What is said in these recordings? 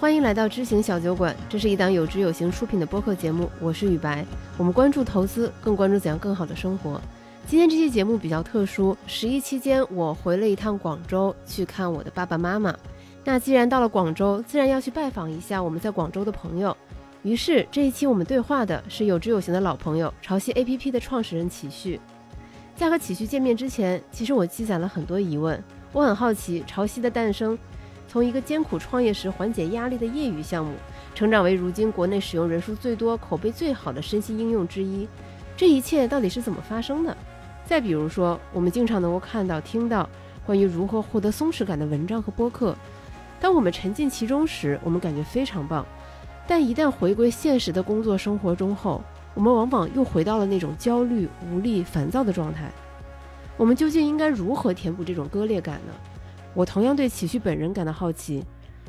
欢迎来到知行小酒馆，这是一档有知有行出品的播客节目，我是雨白。我们关注投资，更关注怎样更好的生活。今天这期节目比较特殊，十一期间我回了一趟广州，去看我的爸爸妈妈。那既然到了广州，自然要去拜访一下我们在广州的朋友。于是这一期我们对话的是有知有行的老朋友，潮汐 APP 的创始人启旭。在和启旭见面之前，其实我积攒了很多疑问。我很好奇，潮汐的诞生，从一个艰苦创业时缓解压力的业余项目，成长为如今国内使用人数最多、口碑最好的身心应用之一，这一切到底是怎么发生的？再比如说，我们经常能够看到、听到关于如何获得松弛感的文章和播客。当我们沉浸其中时，我们感觉非常棒；但一旦回归现实的工作生活中后，我们往往又回到了那种焦虑、无力、烦躁的状态。我们究竟应该如何填补这种割裂感呢？我同样对启旭本人感到好奇。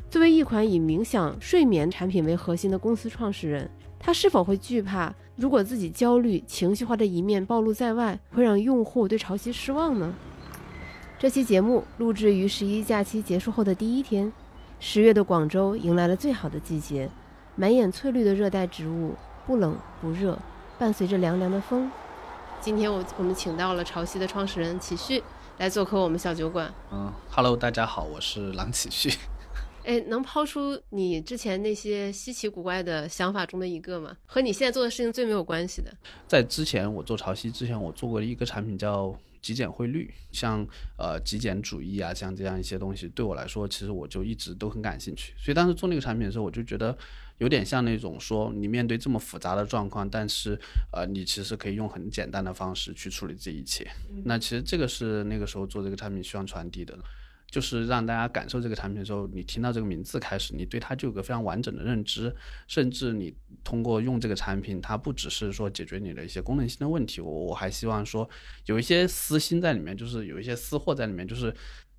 作为一款以冥想、睡眠产品为核心的公司创始人，他是否会惧怕？如果自己焦虑、情绪化的一面暴露在外，会让用户对潮汐失望呢？这期节目录制于十一假期结束后的第一天，十月的广州迎来了最好的季节，满眼翠绿的热带植物，不冷不热，伴随着凉凉的风。今天我我们请到了潮汐的创始人启旭来做客我们小酒馆。嗯，Hello，大家好，我是郎启旭。哎，能抛出你之前那些稀奇古怪的想法中的一个吗？和你现在做的事情最没有关系的。在之前我做潮汐之前，我做过一个产品叫极简汇率，像呃极简主义啊，像这样一些东西，对我来说，其实我就一直都很感兴趣。所以当时做那个产品的时候，我就觉得有点像那种说，你面对这么复杂的状况，但是呃，你其实可以用很简单的方式去处理这一切。那其实这个是那个时候做这个产品希望传递的。就是让大家感受这个产品的时候，你听到这个名字开始，你对它就有个非常完整的认知，甚至你通过用这个产品，它不只是说解决你的一些功能性的问题，我我还希望说有一些私心在里面，就是有一些私货在里面，就是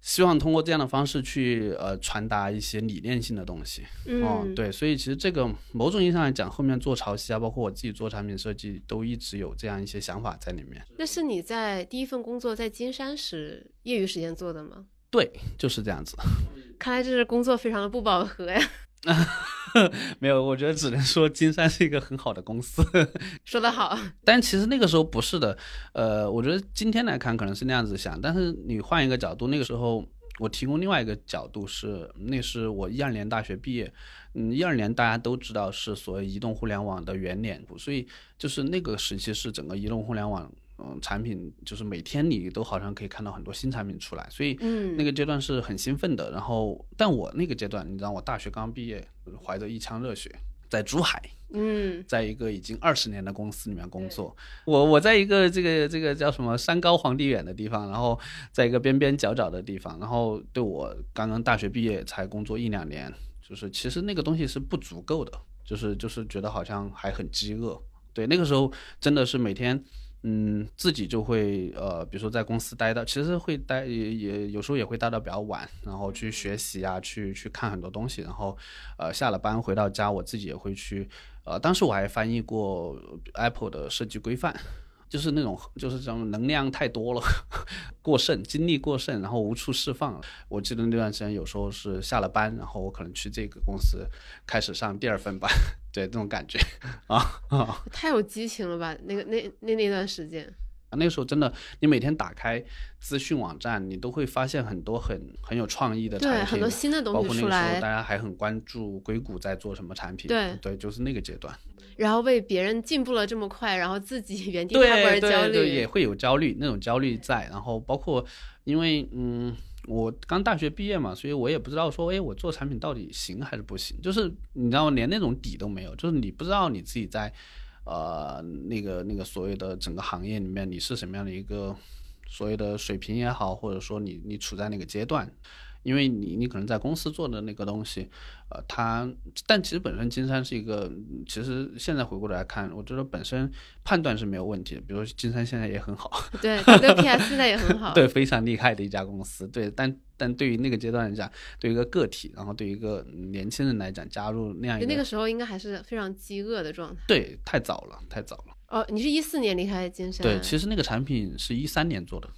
希望通过这样的方式去呃传达一些理念性的东西。嗯，对，所以其实这个某种意义上来讲，后面做潮汐啊，包括我自己做产品设计，都一直有这样一些想法在里面。那是你在第一份工作在金山时业余时间做的吗？对，就是这样子。看来这是工作非常的不饱和呀。没有，我觉得只能说金山是一个很好的公司。说得好。但其实那个时候不是的。呃，我觉得今天来看可能是那样子想，但是你换一个角度，那个时候我提供另外一个角度是，那是我一二年大学毕业。嗯，一二年大家都知道是所谓移动互联网的元年，所以就是那个时期是整个移动互联网。嗯，产品就是每天你都好像可以看到很多新产品出来，所以那个阶段是很兴奋的。然后，但我那个阶段，你知道，我大学刚毕业，怀着一腔热血，在珠海，嗯，在一个已经二十年的公司里面工作。我我在一个这个这个叫什么山高皇帝远的地方，然后在一个边边角角的地方，然后对我刚刚大学毕业才工作一两年，就是其实那个东西是不足够的，就是就是觉得好像还很饥饿。对，那个时候真的是每天。嗯，自己就会呃，比如说在公司待到，其实会待也也有时候也会待到比较晚，然后去学习啊，去去看很多东西，然后呃下了班回到家，我自己也会去呃，当时我还翻译过 Apple 的设计规范。就是那种，就是这种能量太多了，过剩，精力过剩，然后无处释放。我记得那段时间，有时候是下了班，然后我可能去这个公司开始上第二份班，对，这种感觉 啊啊，太有激情了吧？那个那那那段时间。啊，那个时候真的，你每天打开资讯网站，你都会发现很多很很有创意的产品，对，很多新的东西出来。大家还很关注硅谷在做什么产品，对对，就是那个阶段。然后为别人进步了这么快，然后自己 原地踏步而焦虑，对也会有焦虑，那种焦虑在。然后包括因为嗯，我刚大学毕业嘛，所以我也不知道说，哎，我做产品到底行还是不行，就是你知道，连那种底都没有，就是你不知道你自己在。呃，那个那个所谓的整个行业里面，你是什么样的一个所谓的水平也好，或者说你你处在那个阶段？因为你你可能在公司做的那个东西，呃，它，但其实本身金山是一个，其实现在回过头来看，我觉得本身判断是没有问题的。比如说金山现在也很好，对，WPS 现在也很好，对，非常厉害的一家公司。对，但但对于那个阶段来讲，对于一个个体，然后对于一个年轻人来讲，加入那样一个，那个时候应该还是非常饥饿的状态。对，太早了，太早了。哦，你是一四年离开金山？对，其实那个产品是一三年做的，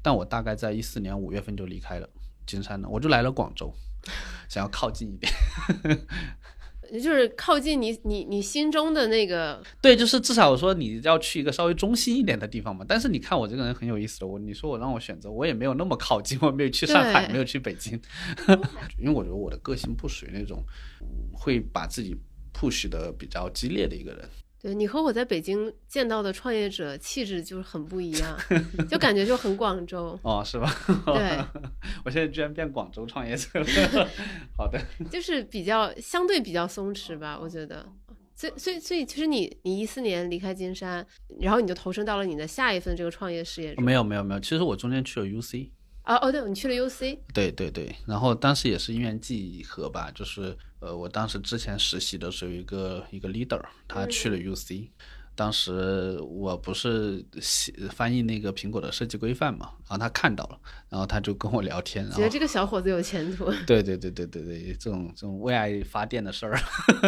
但我大概在一四年五月份就离开了。金山了，我就来了广州。想要靠近一点。就是靠近你你你心中的那个，对，就是至少我说你要去一个稍微中心一点的地方嘛。但是你看我这个人很有意思的，我你说我让我选择，我也没有那么靠近，我没有去上海，没有去北京，因为我觉得我的个性不属于那种会把自己 push 的比较激烈的一个人。对你和我在北京见到的创业者气质就是很不一样，就感觉就很广州哦，是吧？对，我现在居然变广州创业者了。好的，就是比较相对比较松弛吧，我觉得。所以所以所以，其实你你一四年离开金山，然后你就投身到了你的下一份这个创业事业中。没有没有没有，其实我中间去了 UC。哦哦，对，你去了 UC。对对对，然后当时也是因缘际合吧，就是呃，我当时之前实习的时候，一个一个 leader，他去了 UC，当时我不是写翻译那个苹果的设计规范嘛，然后他看到了，然后他就跟我聊天，觉得这个小伙子有前途。对对对对对对，这种这种为爱发电的事儿，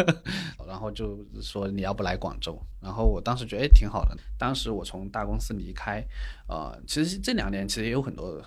然后就说你要不来广州，然后我当时觉得哎挺好的，当时我从大公司离开，呃，其实这两年其实也有很多。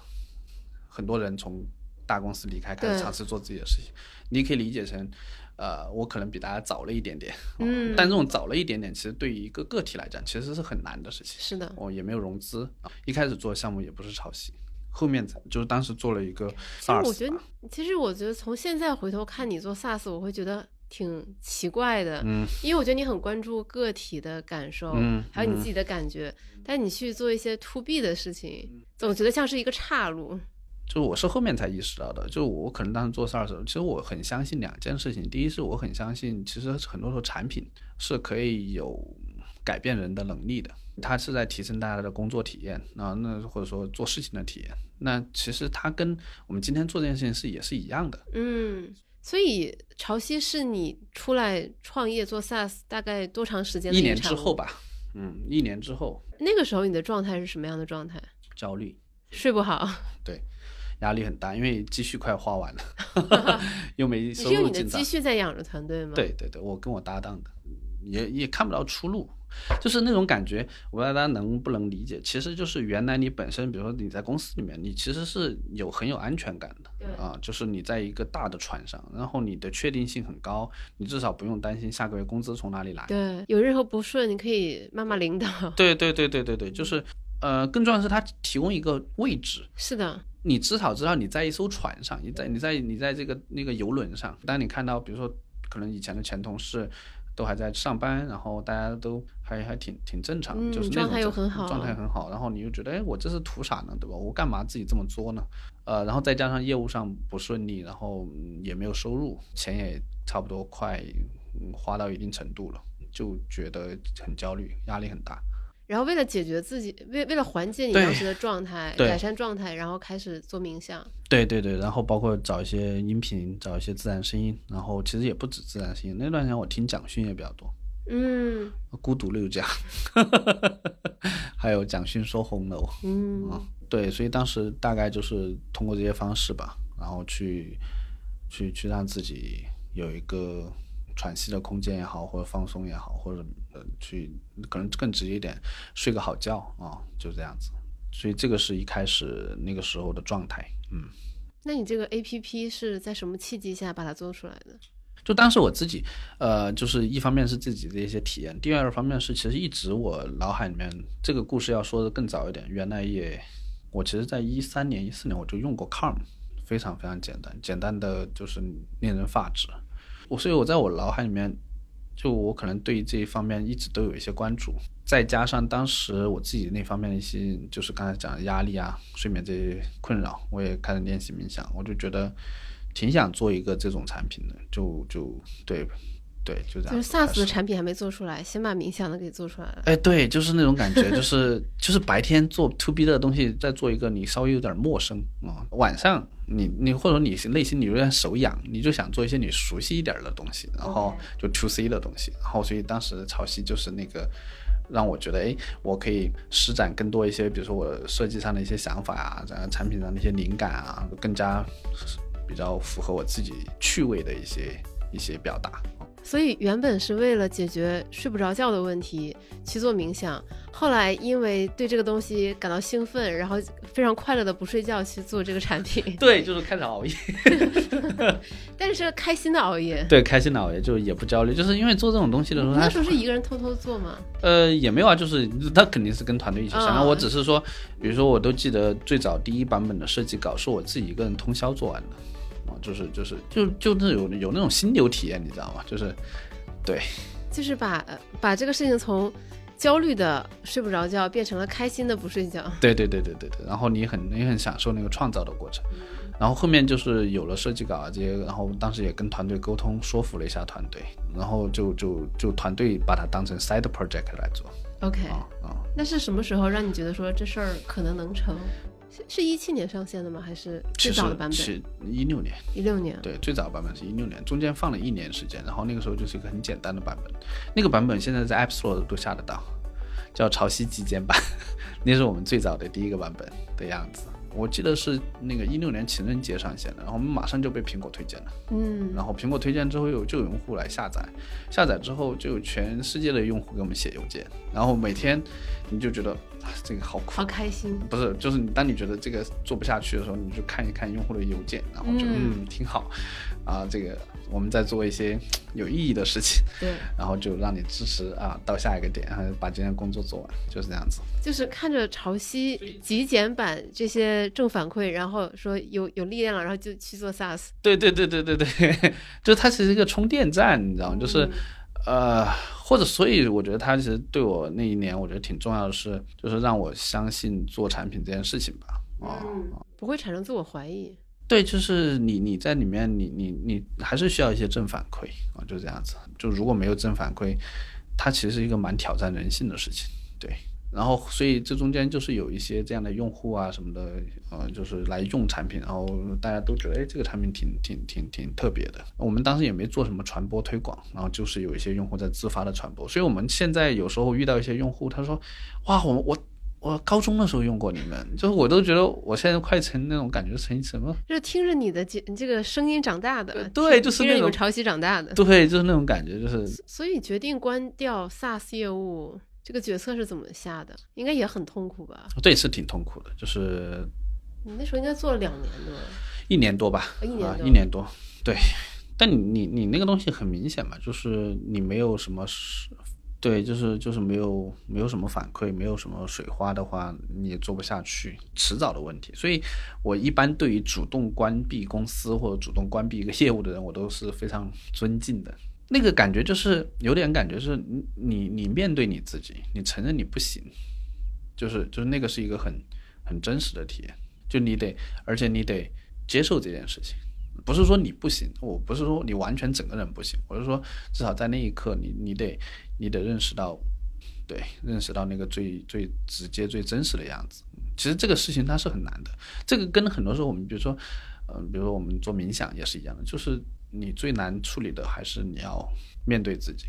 很多人从大公司离开，开始尝试做自己的事情。你可以理解成，呃，我可能比大家早了一点点。嗯。但这种早了一点点，其实对于一个个体来讲，其实是很难的事情。是的。我也没有融资啊，一开始做项目也不是抄袭，后面才就是当时做了一个 SaaS。我觉得，其实我觉得从现在回头看你做 SaaS，我会觉得挺奇怪的。嗯。因为我觉得你很关注个体的感受，嗯，还有你自己的感觉，但你去做一些 To B 的事情，总觉得像是一个岔路。就我是后面才意识到的，就我可能当时做 SaaS 时候，其实我很相信两件事情。第一是我很相信，其实很多时候产品是可以有改变人的能力的，它是在提升大家的工作体验啊，那或者说做事情的体验。那其实它跟我们今天做这件事情是也是一样的。嗯，所以潮汐是你出来创业做 SaaS 大概多长时间？一年之后吧。嗯，一年之后。那个时候你的状态是什么样的状态？焦虑，睡不好。对。压力很大，因为积蓄快花完了，又没收入进账。你的积蓄在养着团队吗？对对对，我跟我搭档的，也也看不到出路，就是那种感觉。我不知道大家能不能理解，其实就是原来你本身，比如说你在公司里面，你其实是有很有安全感的，啊，就是你在一个大的船上，然后你的确定性很高，你至少不用担心下个月工资从哪里来。对，有任何不顺，你可以骂骂领导。对对对对对对，就是呃，更重要的是它提供一个位置。是的。你至少知道你在一艘船上，你在你在你在这个那个游轮上。当你看到，比如说，可能以前的前同事都还在上班，然后大家都还还挺挺正常，就是状态又很好，状态很好。然后你又觉得，哎，我这是图啥呢？对吧？我干嘛自己这么作呢？呃，然后再加上业务上不顺利，然后也没有收入，钱也差不多快花到一定程度了，就觉得很焦虑，压力很大。然后为了解决自己，为为了缓解你当时的状态，改善状态，然后开始做冥想。对对对，然后包括找一些音频，找一些自然声音，然后其实也不止自然声音。那段时间我听蒋勋也比较多，嗯，孤独六讲，还有蒋勋说红楼，嗯，对，所以当时大概就是通过这些方式吧，然后去去去让自己有一个。喘息的空间也好，或者放松也好，或者呃去可能更直接一点，睡个好觉啊，就这样子。所以这个是一开始那个时候的状态，嗯。那你这个 A P P 是在什么契机下把它做出来的？就当时我自己，呃，就是一方面是自己的一些体验，第二方面是其实一直我脑海里面这个故事要说的更早一点，原来也我其实在一三年、一四年我就用过 Calm，非常非常简单，简单的就是令人发指。我所以，我在我脑海里面，就我可能对于这一方面一直都有一些关注，再加上当时我自己那方面的一些，就是刚才讲的压力啊、睡眠这些困扰，我也开始练习冥想，我就觉得挺想做一个这种产品的，就就对。对，就这样。就是 SaaS 的产品还没做出来，先把冥想的给做出来了。哎，对，就是那种感觉，就是就是白天做 To B 的东西，再做一个你稍微有点陌生啊。晚上你你或者你内心你有点手痒，你就想做一些你熟悉一点的东西，然后就 To C 的东西。然后所以当时潮汐就是那个让我觉得，哎，我可以施展更多一些，比如说我设计上的一些想法啊，然后产品上的一些灵感啊，更加比较符合我自己趣味的一些一些表达。所以原本是为了解决睡不着觉的问题去做冥想，后来因为对这个东西感到兴奋，然后非常快乐的不睡觉去做这个产品。对，就是开始熬夜，但是开心的熬夜。对，开心的熬夜就也不焦虑，就是因为做这种东西的时候，那时候是一个人偷偷做吗？呃，也没有啊，就是他肯定是跟团队一起想。我只是说，比如说我都记得最早第一版本的设计稿是我自己一个人通宵做完的。就是就是就就那有有那种心流体验，你知道吗？就是，对，就是把把这个事情从焦虑的睡不着觉变成了开心的不睡觉。对对对对对对。然后你很你很享受那个创造的过程。然后后面就是有了设计稿啊这些，然后当时也跟团队沟通，说服了一下团队，然后就就就团队把它当成 side project 来做。OK。那是什么时候让你觉得说这事儿可能能成？是一七年上线的吗？还是最早的版本？是一六年。一六年。对，最早的版本是一六年，中间放了一年时间，然后那个时候就是一个很简单的版本。那个版本现在在 App Store 都下得到，叫潮汐极简版，那是我们最早的第一个版本的样子。我记得是那个一六年情人节上线的，然后我们马上就被苹果推荐了。嗯。然后苹果推荐之后，有就有用户来下载，下载之后就有全世界的用户给我们写邮件，然后每天你就觉得。这个好苦，好开心。不是，就是你当你觉得这个做不下去的时候，你就看一看用户的邮件，然后就嗯挺好，啊，这个我们在做一些 有意义的事情，对，然后就让你支持啊，到下一个点，然后把今天工作做完，就是这样子。就是看着潮汐极简版这些正反馈，然后说有有力量了，然后就去做 SaaS。对对对对对对，就它其实一个充电站，你知道吗？就是。呃，或者所以我觉得它其实对我那一年，我觉得挺重要的是，就是让我相信做产品这件事情吧。啊，不会产生自我怀疑。对，就是你你在里面，你你你还是需要一些正反馈啊，就这样子。就如果没有正反馈，它其实是一个蛮挑战人性的事情。对。然后，所以这中间就是有一些这样的用户啊什么的，呃，就是来用产品，然后大家都觉得，哎，这个产品挺挺挺挺特别的。我们当时也没做什么传播推广，然后就是有一些用户在自发的传播。所以我们现在有时候遇到一些用户，他说，哇，我我我高中的时候用过你们，就是我都觉得我现在快成那种感觉成什么？就是听着你的这这个声音长大的，对，就是那种潮汐长大的，对，就是那种感觉，就是。所以决定关掉 SaaS 业务。这个决策是怎么下的？应该也很痛苦吧？对，是挺痛苦的。就是你那时候应该做了两年多，一年多吧？一年多，一年多。对，但你你你那个东西很明显嘛，就是你没有什么，对，就是就是没有没有什么反馈，没有什么水花的话，你也做不下去，迟早的问题。所以我一般对于主动关闭公司或者主动关闭一个业务的人，我都是非常尊敬的。那个感觉就是有点感觉是，你你面对你自己，你承认你不行，就是就是那个是一个很很真实的体验，就你得，而且你得接受这件事情，不是说你不行，我不是说你完全整个人不行，我是说至少在那一刻，你你得你得认识到，对，认识到那个最最直接最真实的样子。其实这个事情它是很难的，这个跟很多时候我们比如说，嗯，比如说我们做冥想也是一样的，就是。你最难处理的还是你要面对自己。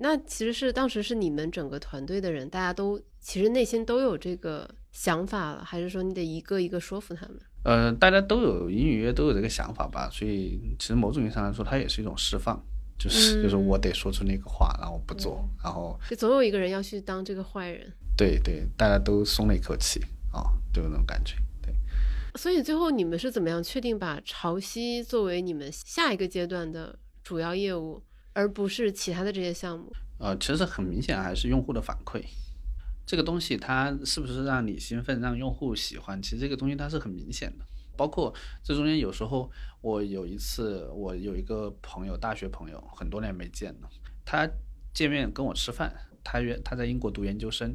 那其实是当时是你们整个团队的人，大家都其实内心都有这个想法了，还是说你得一个一个说服他们？呃，大家都有隐隐约约都有这个想法吧。所以其实某种意义上来说，它也是一种释放，就是就是我得说出那个话，然后不做，然后就总有一个人要去当这个坏人。对对，大家都松了一口气啊，就有那种感觉。对所以最后你们是怎么样确定把潮汐作为你们下一个阶段的主要业务，而不是其他的这些项目？呃，其实很明显还是用户的反馈，这个东西它是不是让你兴奋，让用户喜欢？其实这个东西它是很明显的。包括这中间有时候，我有一次我有一个朋友，大学朋友，很多年没见了，他见面跟我吃饭，他约他在英国读研究生。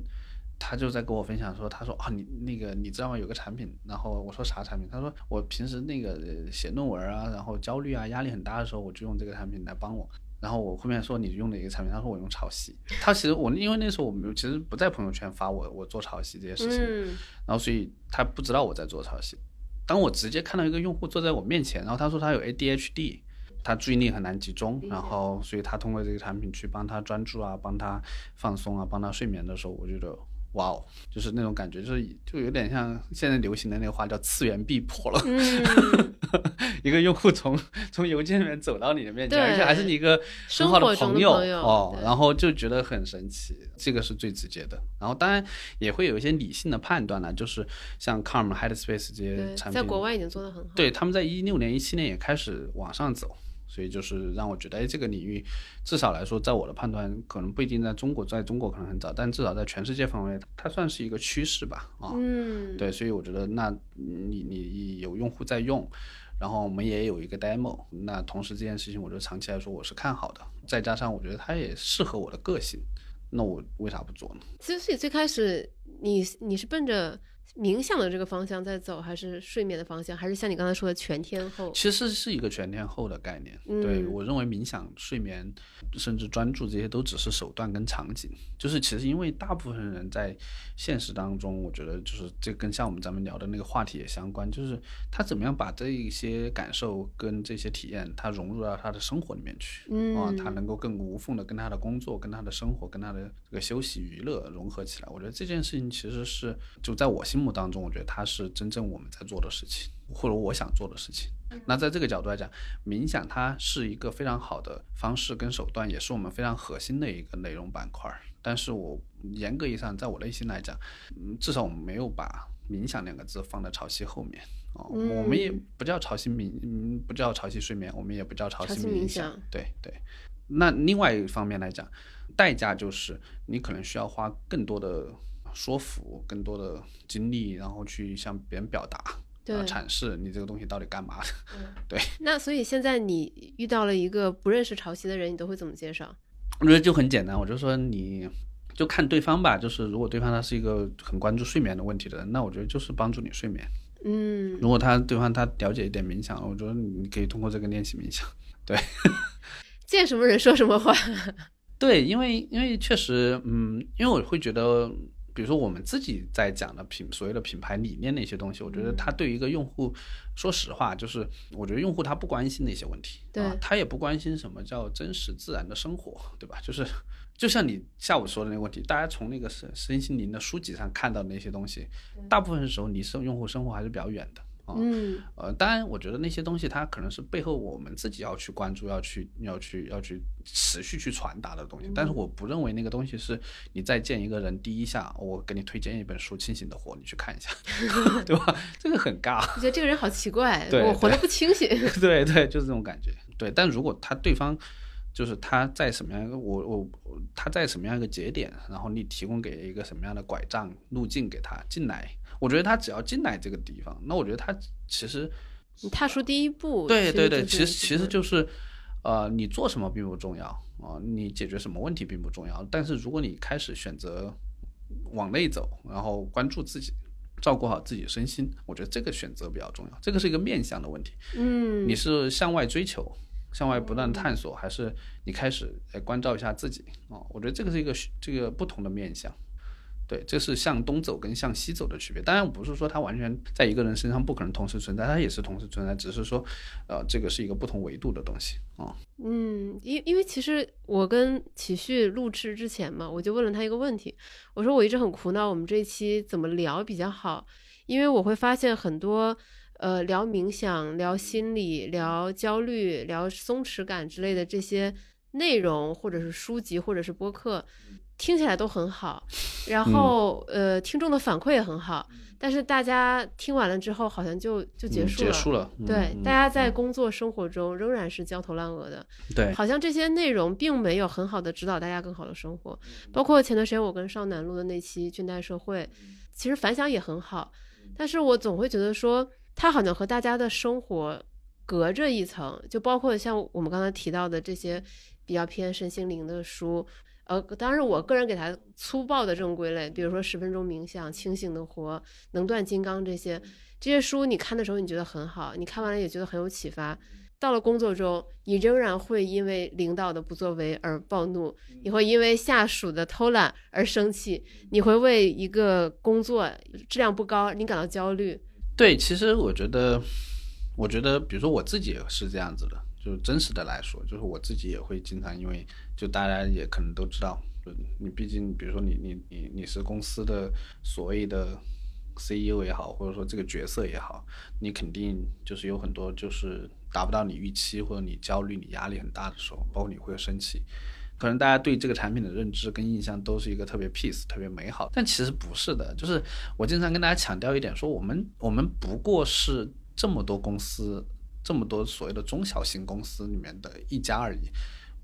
他就在跟我分享说，他说啊，你那个你知道吗？有个产品，然后我说啥产品？他说我平时那个写论文啊，然后焦虑啊，压力很大的时候，我就用这个产品来帮我。然后我后面说你用哪个产品？他说我用潮汐。他其实我因为那时候我没有其实不在朋友圈发我我做潮汐这些事情，然后所以他不知道我在做潮汐。当我直接看到一个用户坐在我面前，然后他说他有 ADHD，他注意力很难集中，然后所以他通过这个产品去帮他专注啊，帮他放松啊，帮他睡眠的时候，我觉得。哇哦，就是那种感觉，就是就有点像现在流行的那个话叫次元壁破了。嗯，一个用户从从邮件里面走到你的面前，而且还是你一个很生好的朋友朋友哦，然后就觉得很神奇，这个是最直接的。然后当然也会有一些理性的判断呢，就是像 Calm、Headspace 这些，产品，在国外已经做得很好。对，他们在一六年、一七年也开始往上走，所以就是让我觉得，哎，这个领域至少来说，在我的判断，可能不一定在中国，在中国可能很早，但至少在全世界范围，它算是一个趋势吧，啊、嗯，对，所以我觉得那你你有用户在用，然后我们也有一个 demo，那同时这件事情，我觉得长期来说我是看好的，再加上我觉得它也适合我的个性，那我为啥不做呢？其实最开始你你是奔着冥想的这个方向在走，还是睡眠的方向，还是像你刚才说的全天候？其实是一个全天候的概念。对嗯我认为冥想、睡眠，甚至专注这些都只是手段跟场景。就是其实因为大部分人在现实当中，我觉得就是这跟像我们咱们聊的那个话题也相关，就是他怎么样把这一些感受跟这些体验，他融入到他的生活里面去。嗯啊，他能够更无缝的跟他的工作、跟他的生活、跟他的这个休息娱乐融合起来。我觉得这件事情其实是就在我心目当中，我觉得它是真正我们在做的事情，或者我想做的事情。那在这个角度来讲，冥想它是一个非常好的方式跟手段，也是我们非常核心的一个内容板块。但是我严格意义上，在我内心来讲，嗯，至少我们没有把冥想两个字放在潮汐后面哦，我们也不叫潮汐冥，嗯，不叫潮汐睡眠，我们也不叫潮汐冥想对对。那另外一方面来讲，代价就是你可能需要花更多的说服、更多的精力，然后去向别人表达。对呃，阐释你这个东西到底干嘛的？对那所以现在你遇到了一个不认识潮汐的人，你都会怎么介绍？我觉得就很简单，我就说你就看对方吧，就是如果对方他是一个很关注睡眠的问题的人，那我觉得就是帮助你睡眠。嗯，如果他对方他了解一点冥想，我觉得你可以通过这个练习冥想。对 见什么人说什么话。对，因为因为确实，嗯，因为我会觉得，比如说我们自己在讲的品所谓的品牌理念那些东西，我觉得它对于一个用户，说实话，就是我觉得用户他不关心那些问题，对啊，他也不关心什么叫真实自然的生活，对吧？就是就像你下午说的那个问题，大家从那个身身心灵的书籍上看到的那些东西，大部分时候离生用户生活还是比较远的。啊，嗯呃，当然，我觉得那些东西它可能是背后我们自己要去关注、要去、要去、要去持续去传达的东西。但是我不认为那个东西是你再见一个人第一下，我给你推荐一本书《清醒的活》，你去看一下，对吧？这个很尬。我觉得这个人好奇怪，对我活得不清醒。对对，就是这种感觉。对，但如果他对方就是他在什么样一个我我我他在什么样一个节点，然后你提供给一个什么样的拐杖路径给他进来，我觉得他只要进来这个地方，那我觉得他其实你踏出第一步，对对对，其实其实就是，呃，你做什么并不重要啊、你解决什么问题并不重要。但是如果你开始选择往内走，然后关注自己，照顾好自己的身心，我觉得这个选择比较重要。这个是一个面向的问题，嗯，你是向外追求，向外不断探索，还是你开始来关照一下自己啊、我觉得这个是一个这个不同的面向。对，这是向东走跟向西走的区别。当然不是说它完全在一个人身上不可能同时存在，它也是同时存在，只是说，呃，这个是一个不同维度的东西啊、嗯，因因为其实我跟启旭录制之前嘛，我就问了他一个问题，我说我一直很苦恼，我们这一期怎么聊比较好？因为我会发现很多呃聊冥想、聊心理、聊焦虑、聊松弛感之类的这些内容，或者是书籍，或者是播客，听起来都很好，然后、呃听众的反馈也很好，但是大家听完了之后好像就就结嗯束了。结束了。嗯对，嗯大家在工作生活中仍然是焦头烂额的，对好像这些内容并没有很好的指导大家更好的生活。包括前段时间我跟少南录的那期《倦怠社会》，其实反响也很好，但是我总会觉得说，它好像和大家的生活隔着一层，就包括像我们刚才提到的这些比较偏身心灵的书。呃，当然，我个人给他粗暴的这种归类，比如说十分钟冥想、清醒的活、能断金刚这些，这些书你看的时候你觉得很好，你看完了也觉得很有启发。到了工作中，你仍然会因为领导的不作为而暴怒，你会因为下属的偷懒而生气，你会为一个工作质量不高你感到焦虑。对，其实我觉得，我觉得，比如说我自己也是这样子的，就是真实的来说，就是我自己也会经常因为，就大家也可能都知道，你毕竟，比如说你你你你是公司的所谓的 CEO 也好，或者说这个角色也好，你肯定就是有很多就是达不到你预期，或者你焦虑、你压力很大的时候，包括你会生气。可能大家对这个产品的认知跟印象都是一个特别 peace、特别美好，但其实不是的。就是我经常跟大家强调一点，说我们我们不过是这么多公司、这么多所谓的中小型公司里面的一家而已，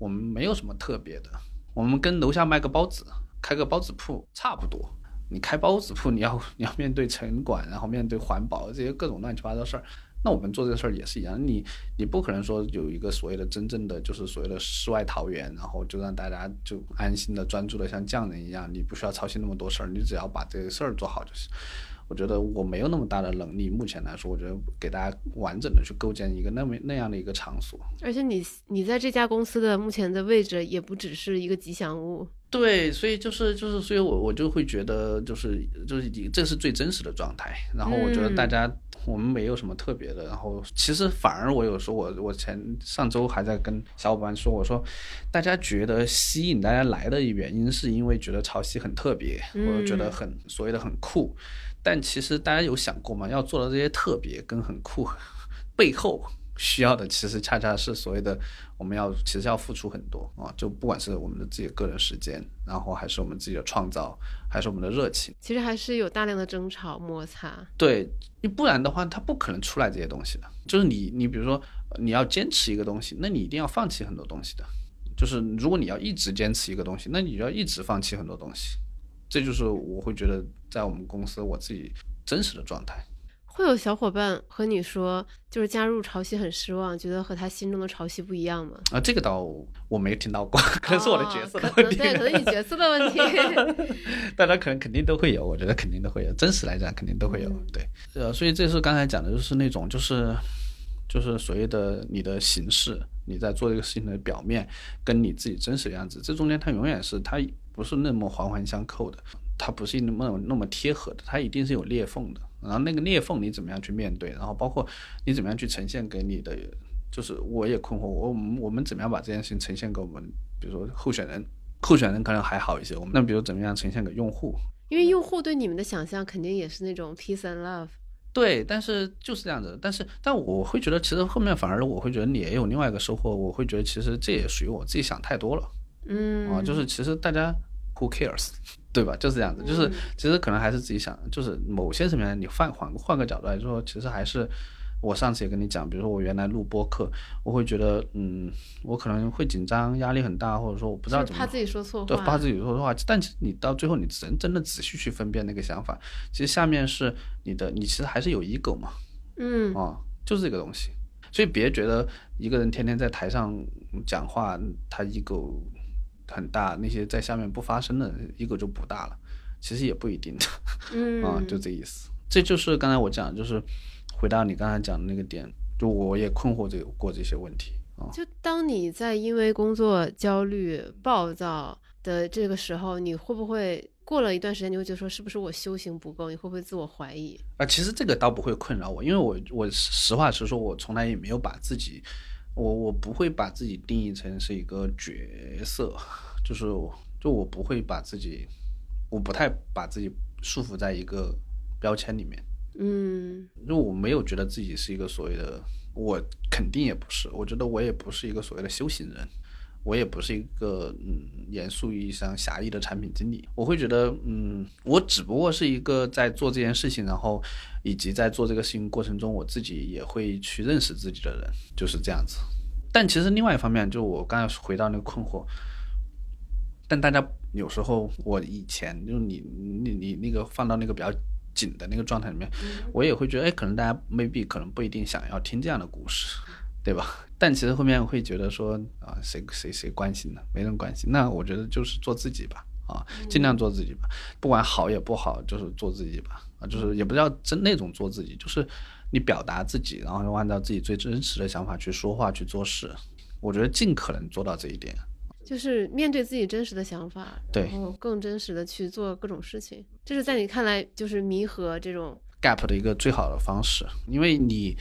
我们没有什么特别的。我们跟楼下卖个包子、开个包子铺差不多。你开包子铺，你要 你要面对城管，然后面对环保这些各种乱七八糟事儿。那我们做这事儿也是一样，你你不可能说有一个所谓的真正的就是所谓的世外桃源，然后就让大家就安心的专注的像匠人一样，你不需要操心那么多事儿，你只要把这个事儿做好就行。我觉得我没有那么大的能力，目前来说，我觉得给大家完整的去构建一个那么那样的一个场所。而且你你在这家公司的目前的位置也不只是一个吉祥物。对，所以就是就是，所以我我就会觉得就是就是这是最真实的状态。然后我觉得大家。我们没有什么特别的，然后其实反而我有时候我我前上周还在跟小伙伴说，我说大家觉得吸引大家来的原因是因为觉得潮汐很特别，或者觉得很所谓的很酷，但其实大家有想过吗？要做到这些特别跟很酷 背后。需要的其实恰恰是所谓的，我们要其实要付出很多啊，就不管是我们的自己个人时间，然后还是我们自己的创造，还是我们的热情，其实还是有大量的争吵摩擦。对，你不然的话，它不可能出来这些东西的。就是你，你比如说你要坚持一个东西，那你一定要放弃很多东西的。就是如果你要一直坚持一个东西，那你就要一直放弃很多东西。这就是我会觉得在我们公司我自己真实的状态。会有小伙伴和你说，就是加入潮汐很失望，觉得和他心中的潮汐不一样吗？啊，这个倒我没听到过，可能是我的角色问题。对，可能你角色的问题。大家可能肯定都会有，我觉得肯定都会有。真实来讲，肯定都会有。对，呃，所以这是刚才讲的，就是那种，就是就是所谓的你的形式，你在做这个事情的表面，跟你自己真实的样子，这中间它永远是它不是那么环环相扣的，它不是那么那么贴合的，它一定是有裂缝的。然后那个裂缝你怎么样去面对？然后包括你怎么样去呈现给你的，就是我也困惑，我我们怎么样把这件事情呈现给我们，比如说候选人，候选人可能还好一些。我们那比如怎么样呈现给用户？因为用户对你们的想象肯定也是那种 peace and love。对，但是就是这样子。但是但我会觉得，其实后面反而我会觉得你也有另外一个收获。我会觉得其实这也属于我自己想太多了。嗯啊，就是其实大家 who cares。对吧？就是这样子，就是其实可能还是自己想，就是某些层面，你换换换个角度来说，其实还是我上次也跟你讲，比如说我原来录播客，我会觉得，嗯，我可能会紧张，压力很大，或者说我不知道怎么，怕自己说错话，对，怕自己说错话。但其实你到最后，你真真的仔细去分辨那个想法，其实下面是你的，你其实还是有 ego 嘛，嗯，啊，就是这个东西。所以别觉得一个人天天在台上讲话，他 ego。很大，那些在下面不发声的一个就不大了，其实也不一定的，嗯啊，就这意思。这就是刚才我讲，就是回到你刚才讲的那个点，就我也困惑这过这些问题啊。就当你在因为工作焦虑、暴躁的这个时候，你会不会过了一段时间，你会觉得说是不是我修行不够？你会不会自我怀疑？啊，其实这个倒不会困扰我，因为我我实话实说，我从来也没有把自己。我我不会把自己定义成是一个角色，就是就我不会把自己，我不太把自己束缚在一个标签里面。嗯，就我没有觉得自己是一个所谓的，我肯定也不是。我觉得我也不是一个所谓的修行人，我也不是一个嗯严肃意义上狭义的产品经理。我会觉得，嗯，我只不过是一个在做这件事情，然后。以及在做这个事情过程中，我自己也会去认识自己的人，就是这样子。但其实另外一方面，就我刚才回到那个困惑，但大家有时候，我以前就是你你你那个放到那个比较紧的那个状态里面，我也会觉得，哎，可能大家 maybe 可能不一定想要听这样的故事，对吧？但其实后面会觉得说，啊，谁谁谁关心呢？没人关心。那我觉得就是做自己吧。啊，尽量做自己吧，不管好也不好，就是做自己吧。啊，就是也不叫真那种做自己，就是你表达自己，然后按照自己最真实的想法去说话去做事。我觉得尽可能做到这一点，就是面对自己真实的想法，对，然后更真实的去做各种事情。这是在你看来，就是弥合这种 gap 的一个最好的方式。因为你，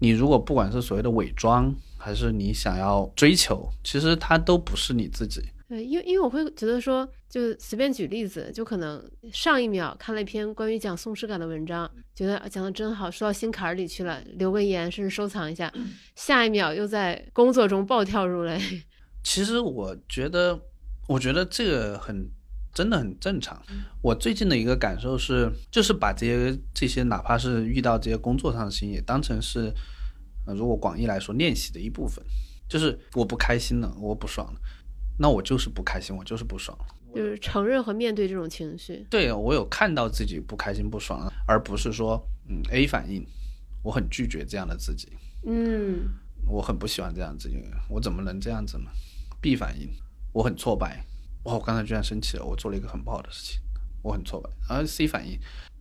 你如果不管是所谓的伪装，还是你想要追求，其实它都不是你自己。对，因为因为我会觉得说，就随便举例子，就可能上一秒看了一篇关于讲松弛感的文章，觉得讲的真好，说到心坎儿里去了，留个言甚至收藏一下，下一秒又在工作中暴跳如雷。其实我觉得，我觉得这个很真的很正常。我最近的一个感受是，就是把这些这些，哪怕是遇到这些工作上的事情，也当成是，呃，如果广义来说，练习的一部分。就是我不开心了，我不爽了，那我就是不开心，我就是不爽了。就是承认和面对这种情绪。对我有看到自己不开心不爽了，而不是说，嗯，A 反应，我很拒绝这样的自己。嗯，我很不喜欢这样子，我怎么能这样子呢？B 反应，我很挫败，哇，我刚才居然生气了，我做了一个很不好的事情，我很挫败。而 C 反应，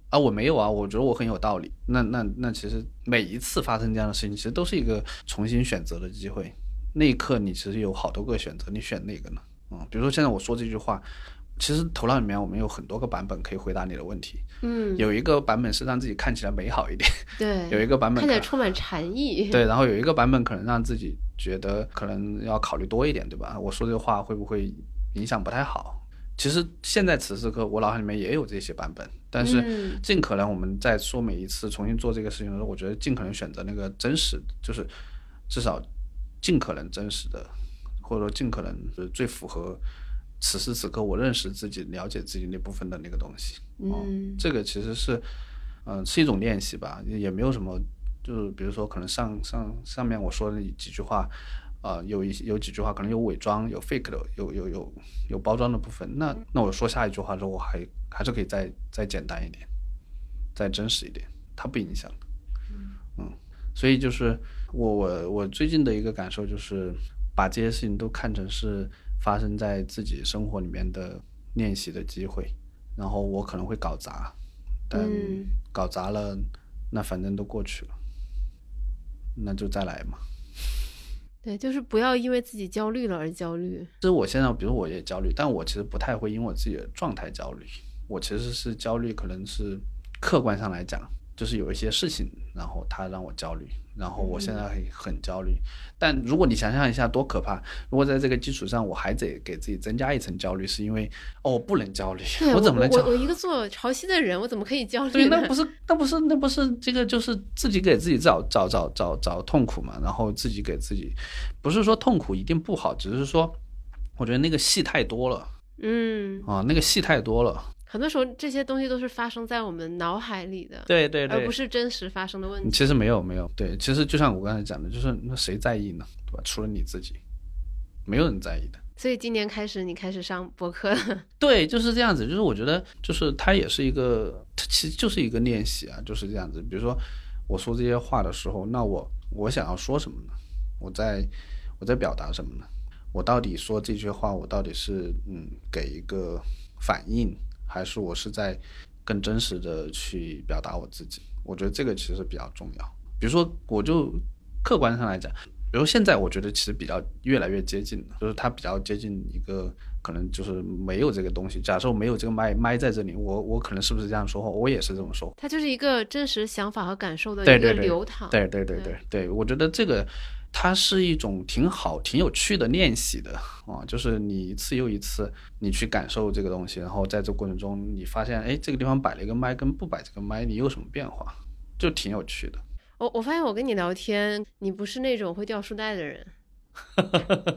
啊，我没有啊，我觉得我很有道理。那那那其实每一次发生这样的事情，其实都是一个重新选择的机会。那一刻，你其实有好多个选择，你选哪个呢？嗯，比如说现在我说这句话，其实头脑里面我们有很多个版本可以回答你的问题。嗯，有一个版本是让自己看起来美好一点，对，有一个版本看起来充满禅意，对，然后有一个版本可能让自己觉得可能要考虑多一点，对吧？我说这话会不会影响不太好？其实现在此时此刻，我脑海里面也有这些版本，但是尽可能我们在说每一次重新做这个事情的时候，我觉得尽可能选择那个真实，就是至少。尽可能真实的，或者说尽可能是最符合此时此刻我认识自己、了解自己那部分的那个东西。嗯，这个其实是，嗯，是一种练习吧，也没有什么，就是比如说可能上上上面我说的几句话，啊，有一有几句话可能有伪装、有 fake 的、有有有有包装的部分。那那我说下一句话的时候，我还还是可以再再简单一点，再真实一点，它不影响。嗯，所以就是。我我我最近的一个感受就是，把这些事情都看成是发生在自己生活里面的练习的机会，然后我可能会搞砸，但搞砸了，那反正都过去了，那就再来嘛。对，就是不要因为自己焦虑了而焦虑。其实我现在，比如我也焦虑，但我其实不太会因为我自己的状态焦虑，我其实是焦虑，可能是客观上来讲。就是有一些事情，然后他让我焦虑，然后我现在很很焦虑。但如果你想象一下，多可怕！如果在这个基础上，我还得给自己增加一层焦虑，是因为哦，我不能焦虑，我怎么能？我我一个做潮汐的人，我怎么可以焦虑？对，那不是那不是那不是这个，就是自己给自己找找找找找痛苦嘛。然后自己给自己，不是说痛苦一定不好，只是说，我觉得那个戏太多了。嗯。啊，那个戏太多了。很多时候这些东西都是发生在我们脑海里的，对对对，而不是真实发生的问题。其实没有没有，对，其实就像我刚才讲的，就是那谁在意呢，对吧？除了你自己，没有人在意的。所以今年开始你开始上博客了，对，就是这样子。就是我觉得，就是它也是一个，它其实就是一个练习啊，就是这样子。比如说我说这些话的时候，那我我想要说什么呢？我在我在表达什么呢？我到底说这句话，我到底是嗯给一个反应？还是我是在更真实的去表达我自己，我觉得这个其实比较重要。比如说，我就客观上来讲，比如现在我觉得其实比较越来越接近了，就是它比较接近一个可能就是没有这个东西。假设我没有这个麦麦在这里，我我可能是不是这样说话？我也是这么说。它就是一个真实想法和感受的一个流淌。对对对对对，我觉得这个。它是一种挺好、挺有趣的练习的 啊，就是你一次又一次，你去感受这个东西，然后在这过程中，你发现，哎，这个地方摆了一个麦，跟不摆这个麦，你有什么变化，就挺有趣的。我我发现我跟你聊天，你不是那种会掉书袋的人，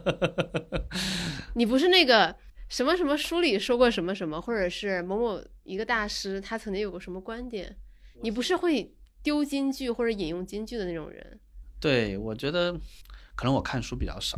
你不是那个什么什么书里说过什么什么，或者是某某一个大师他曾经有过什么观点，你不是会丢金句或者引用金句的那种人。对，我觉得可能我看书比较少，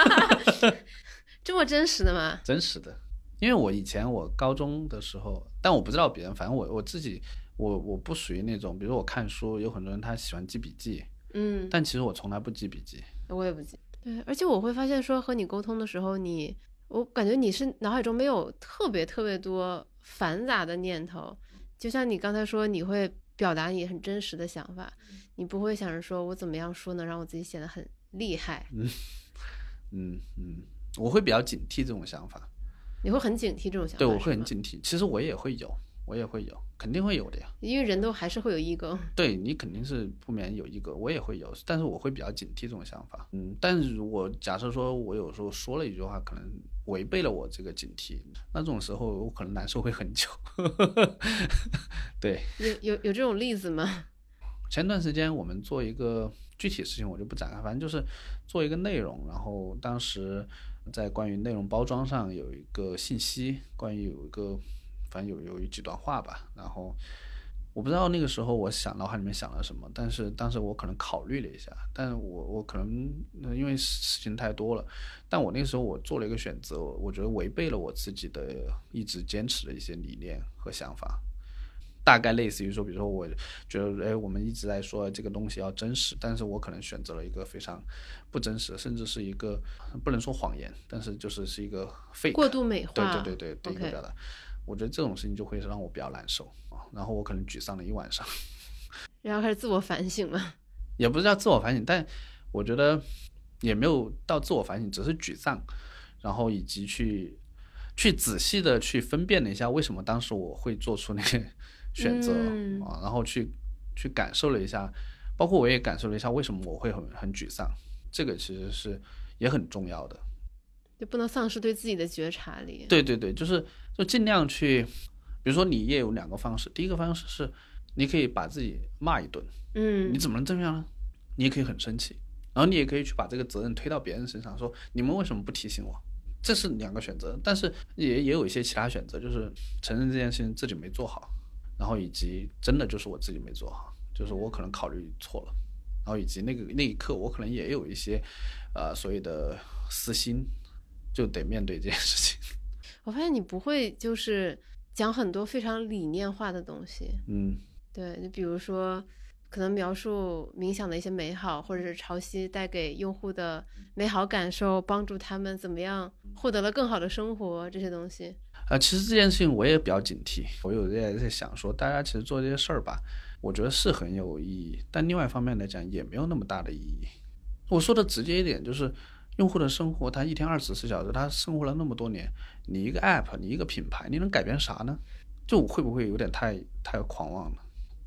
这么真实的吗？真实的，因为我以前我高中的时候，但我不知道别人，反正我我自己，我我不属于那种，比如我看书，有很多人他喜欢记笔记，嗯，但其实我从来不记笔记，我也不记。对，而且我会发现说和你沟通的时候，你我感觉你是脑海中没有特别特别多繁杂的念头，就像你刚才说，你会表达你很真实的想法。你不会想着说，我怎么样说能让我自己显得很厉害？嗯嗯嗯，我会比较警惕这种想法。你会很警惕这种想法？对，我会很警惕。其实我也会有，我也会有，肯定会有的呀。因为人都还是会有 ego。对你肯定是不免有一个，我也会有，但是我会比较警惕这种想法。嗯，但是我假设说我有时候说了一句话，可能违背了我这个警惕，那这种时候我可能难受会很久。对，有有有这种例子吗？前段时间我们做一个具体事情，我就不展开，反正就是做一个内容，然后当时在关于内容包装上有一个信息，关于有一个。反正有有几段话吧，然后我不知道那个时候我想脑海里面想了什么，但是当时我可能考虑了一下，但是我我可能因为事情太多了，但我那个时候我做了一个选择，我觉得违背了我自己的一直坚持的一些理念和想法，大概类似于说，比如说我觉得哎，我们一直在说这个东西要真实，但是我可能选择了一个非常不真实，甚至是一个不能说谎言，但是就是是一个 fake 过度美化，对对对对，一个表达。我觉得这种事情就会让我比较难受啊，然后我可能沮丧了一晚上，然后开始自我反省了，也不是叫自我反省，但我觉得也没有到自我反省，只是沮丧，然后以及去去仔细的去分辨了一下为什么当时我会做出那个选择啊，然后去去感受了一下，包括我也感受了一下为什么我会很很沮丧，这个其实是也很重要的。就不能丧失对自己的觉察力。对对对，就是就尽量去，比如说你也有两个方式，第一个方式是你可以把自己骂一顿，嗯，你怎么能这样呢？你也可以很生气，然后你也可以去把这个责任推到别人身上，说你们为什么不提醒我？这是两个选择，但是也也有一些其他选择，就是承认这件事情自己没做好，然后以及真的就是我自己没做好，就是我可能考虑错了，然后以及那个那一刻我可能也有一些呃所谓的私心。就得面对这件事情。我发现你不会就是讲很多非常理念化的东西。嗯，对你比如说，可能描述冥想的一些美好，或者是潮汐带给用户的美好感受，帮助他们怎么样获得了更好的生活这些东西。啊，其实这件事情我也比较警惕。我有在在想说，大家其实做这些事儿吧，我觉得是很有意义，但另外一方面来讲也没有那么大的意义。我说的直接一点就是。用户的生活，他一天二十四小时，他生活了那么多年，你一个 app，你一个品牌，你能改变啥呢？就会不会有点太太狂妄了？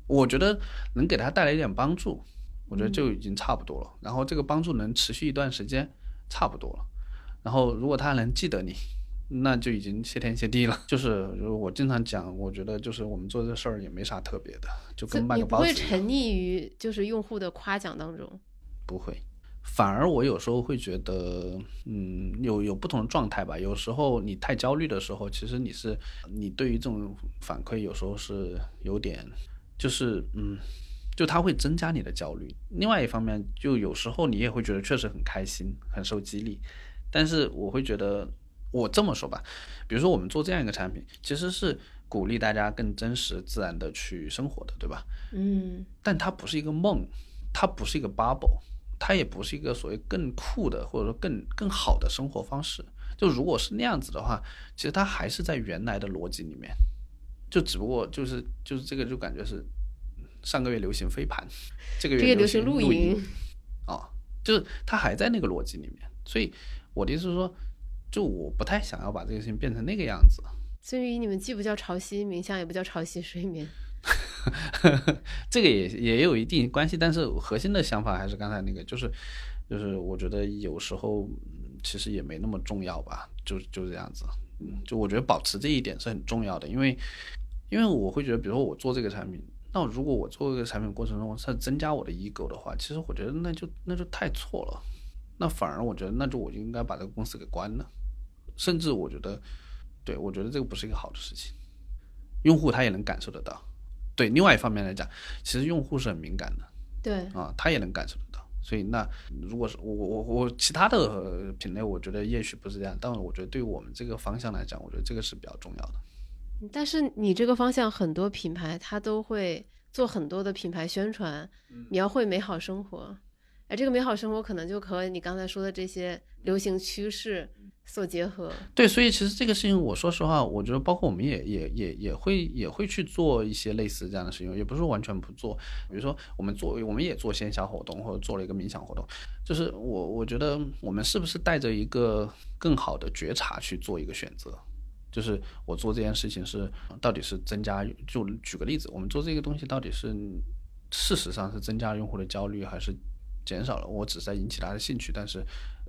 我觉得能给他带来一点帮助，我觉得就已经差不多了。然后这个帮助能持续一段时间，差不多了。然后如果他能记得你，那就已经谢天谢地了。就是我经常讲，我觉得就是我们做这事儿也没啥特别的，就跟卖个包子。你不会沉溺于就是用户的夸奖当中？不会。反而我有时候会觉得，嗯，有有不同的状态吧。有时候你太焦虑的时候，其实你是你对于这种反馈有时候是有点，就是嗯，就它会增加你的焦虑。另外一方面，就有时候你也会觉得确实很开心，很受激励。但是我会觉得，我这么说吧，比如说我们做这样一个产品，其实是鼓励大家更真实、自然的去生活的，对吧？嗯。但它不是一个梦，它不是一个 bubble。它也不是一个所谓更酷的，或者说更更好的生活方式。就如果是那样子的话，其实它还是在原来的逻辑里面，就只不过就是就是这个就感觉是上个月流行飞盘，这个月流行露营，啊，就是它还在那个逻辑里面。所以我的意思是说，就我不太想要把这个事情变成那个样子。所以你们既不叫潮汐冥想，也不叫潮汐睡眠。这个也也有一定关系，但是核心的想法还是刚才那个，就是就是我觉得有时候其实也没那么重要吧，就就是这样子。嗯，就我觉得保持这一点是很重要的，因为因为我会觉得，比如说我做这个产品，那如果我做这个产品过程中是增加我的 ego 的话，其实我觉得那就那就太错了，那反而我觉得那就我就应该把这个公司给关了，甚至我觉得，对我觉得这个不是一个好的事情，用户他也能感受得到。对，另外一方面来讲，其实用户是很敏感的，对啊，他也能感受得到。所以那如果是我我我其他的品类，我觉得也许不是这样，但我觉得对于我们这个方向来讲，我觉得这个是比较重要的。但是你这个方向很多品牌它都会做很多的品牌宣传，描绘美好生活，而这个美好生活可能就和你刚才说的这些流行趋势。所结合对，所以其实这个事情，我说实话，我觉得包括我们也也也也会也会去做一些类似这样的事情，也不是完全不做。比如说，我们做我们也做线下活动，或者做了一个冥想活动，就是我我觉得我们是不是带着一个更好的觉察去做一个选择？就是我做这件事情是到底是增加，就举个例子，我们做这个东西到底是事实上是增加用户的焦虑，还是减少了？我只是在引起他的兴趣，但是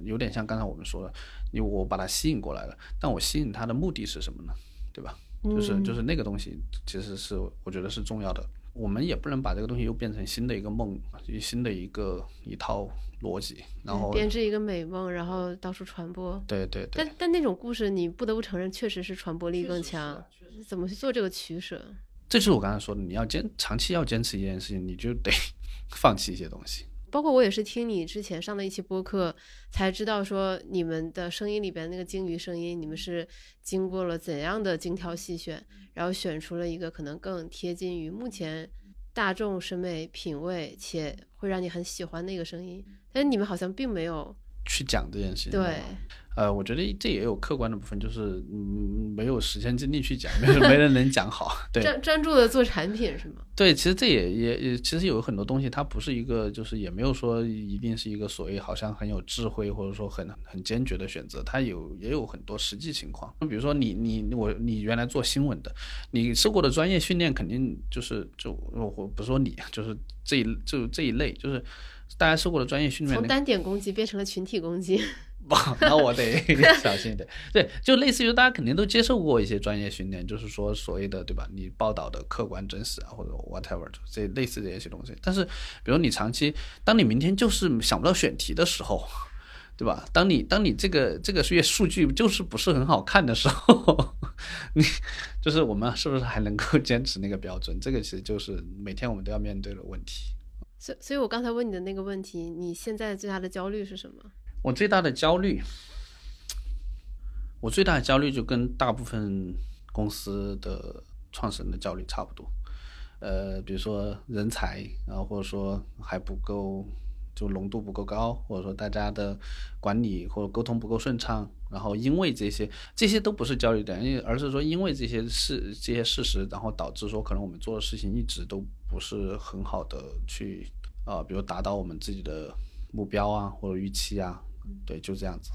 有点像刚才我们说的，你我把它吸引过来了，但我吸引它的目的是什么呢？对吧？就是就是那个东西，其实是我觉得是重要的。我们也不能把这个东西又变成新的一个梦，新的一个一套逻辑，然后编织一个美梦，然后到处传播。对对对。但但那种故事，你不得不承认，确实是传播力更强。怎么去做这个取舍？这就是我刚才说的，你要坚长期要坚持一件事情，你就得 放弃一些东西。包括我也是听你之前上的一期播客才知道，说你们的声音里边那个鲸鱼声音，你们是经过了怎样的精挑细选，然后选出了一个可能更贴近于目前大众审美品味且会让你很喜欢的一个声音。但是你们好像并没有去讲这件事情。对。呃，我觉得这也有客观的部分，就是嗯，没有时间精力去讲，没没人能讲好。对，专专注的做产品是吗？对，其实这也也也，其实有很多东西，它不是一个，就是也没有说一定是一个所谓好像很有智慧或者说很很坚决的选择，它有也有很多实际情况。比如说你你我你原来做新闻的，你受过的专业训练肯定就是就我不是说你，就是这一就这一类，就是大家受过的专业训练，从单点攻击变成了群体攻击。那我得 小心一点。对，就类似于大家肯定都接受过一些专业训练，就是说所谓的对吧？你报道的客观真实啊，或者 whatever 这类似这些东西。但是，比如你长期，当你明天就是想不到选题的时候，对吧？当你当你这个这个月数据就是不是很好看的时候，你就是我们是不是还能够坚持那个标准？这个其实就是每天我们都要面对的问题。所所以，我刚才问你的那个问题，你现在最大的焦虑是什么？我最大的焦虑，我最大的焦虑就跟大部分公司的创始人的焦虑差不多。呃，比如说人才，然后或者说还不够，就浓度不够高，或者说大家的管理或者沟通不够顺畅，然后因为这些，这些都不是焦虑点，因为而是说因为这些事、这些事实，然后导致说可能我们做的事情一直都不是很好的去啊，比如达到我们自己的目标啊或者预期啊。对，就这样子。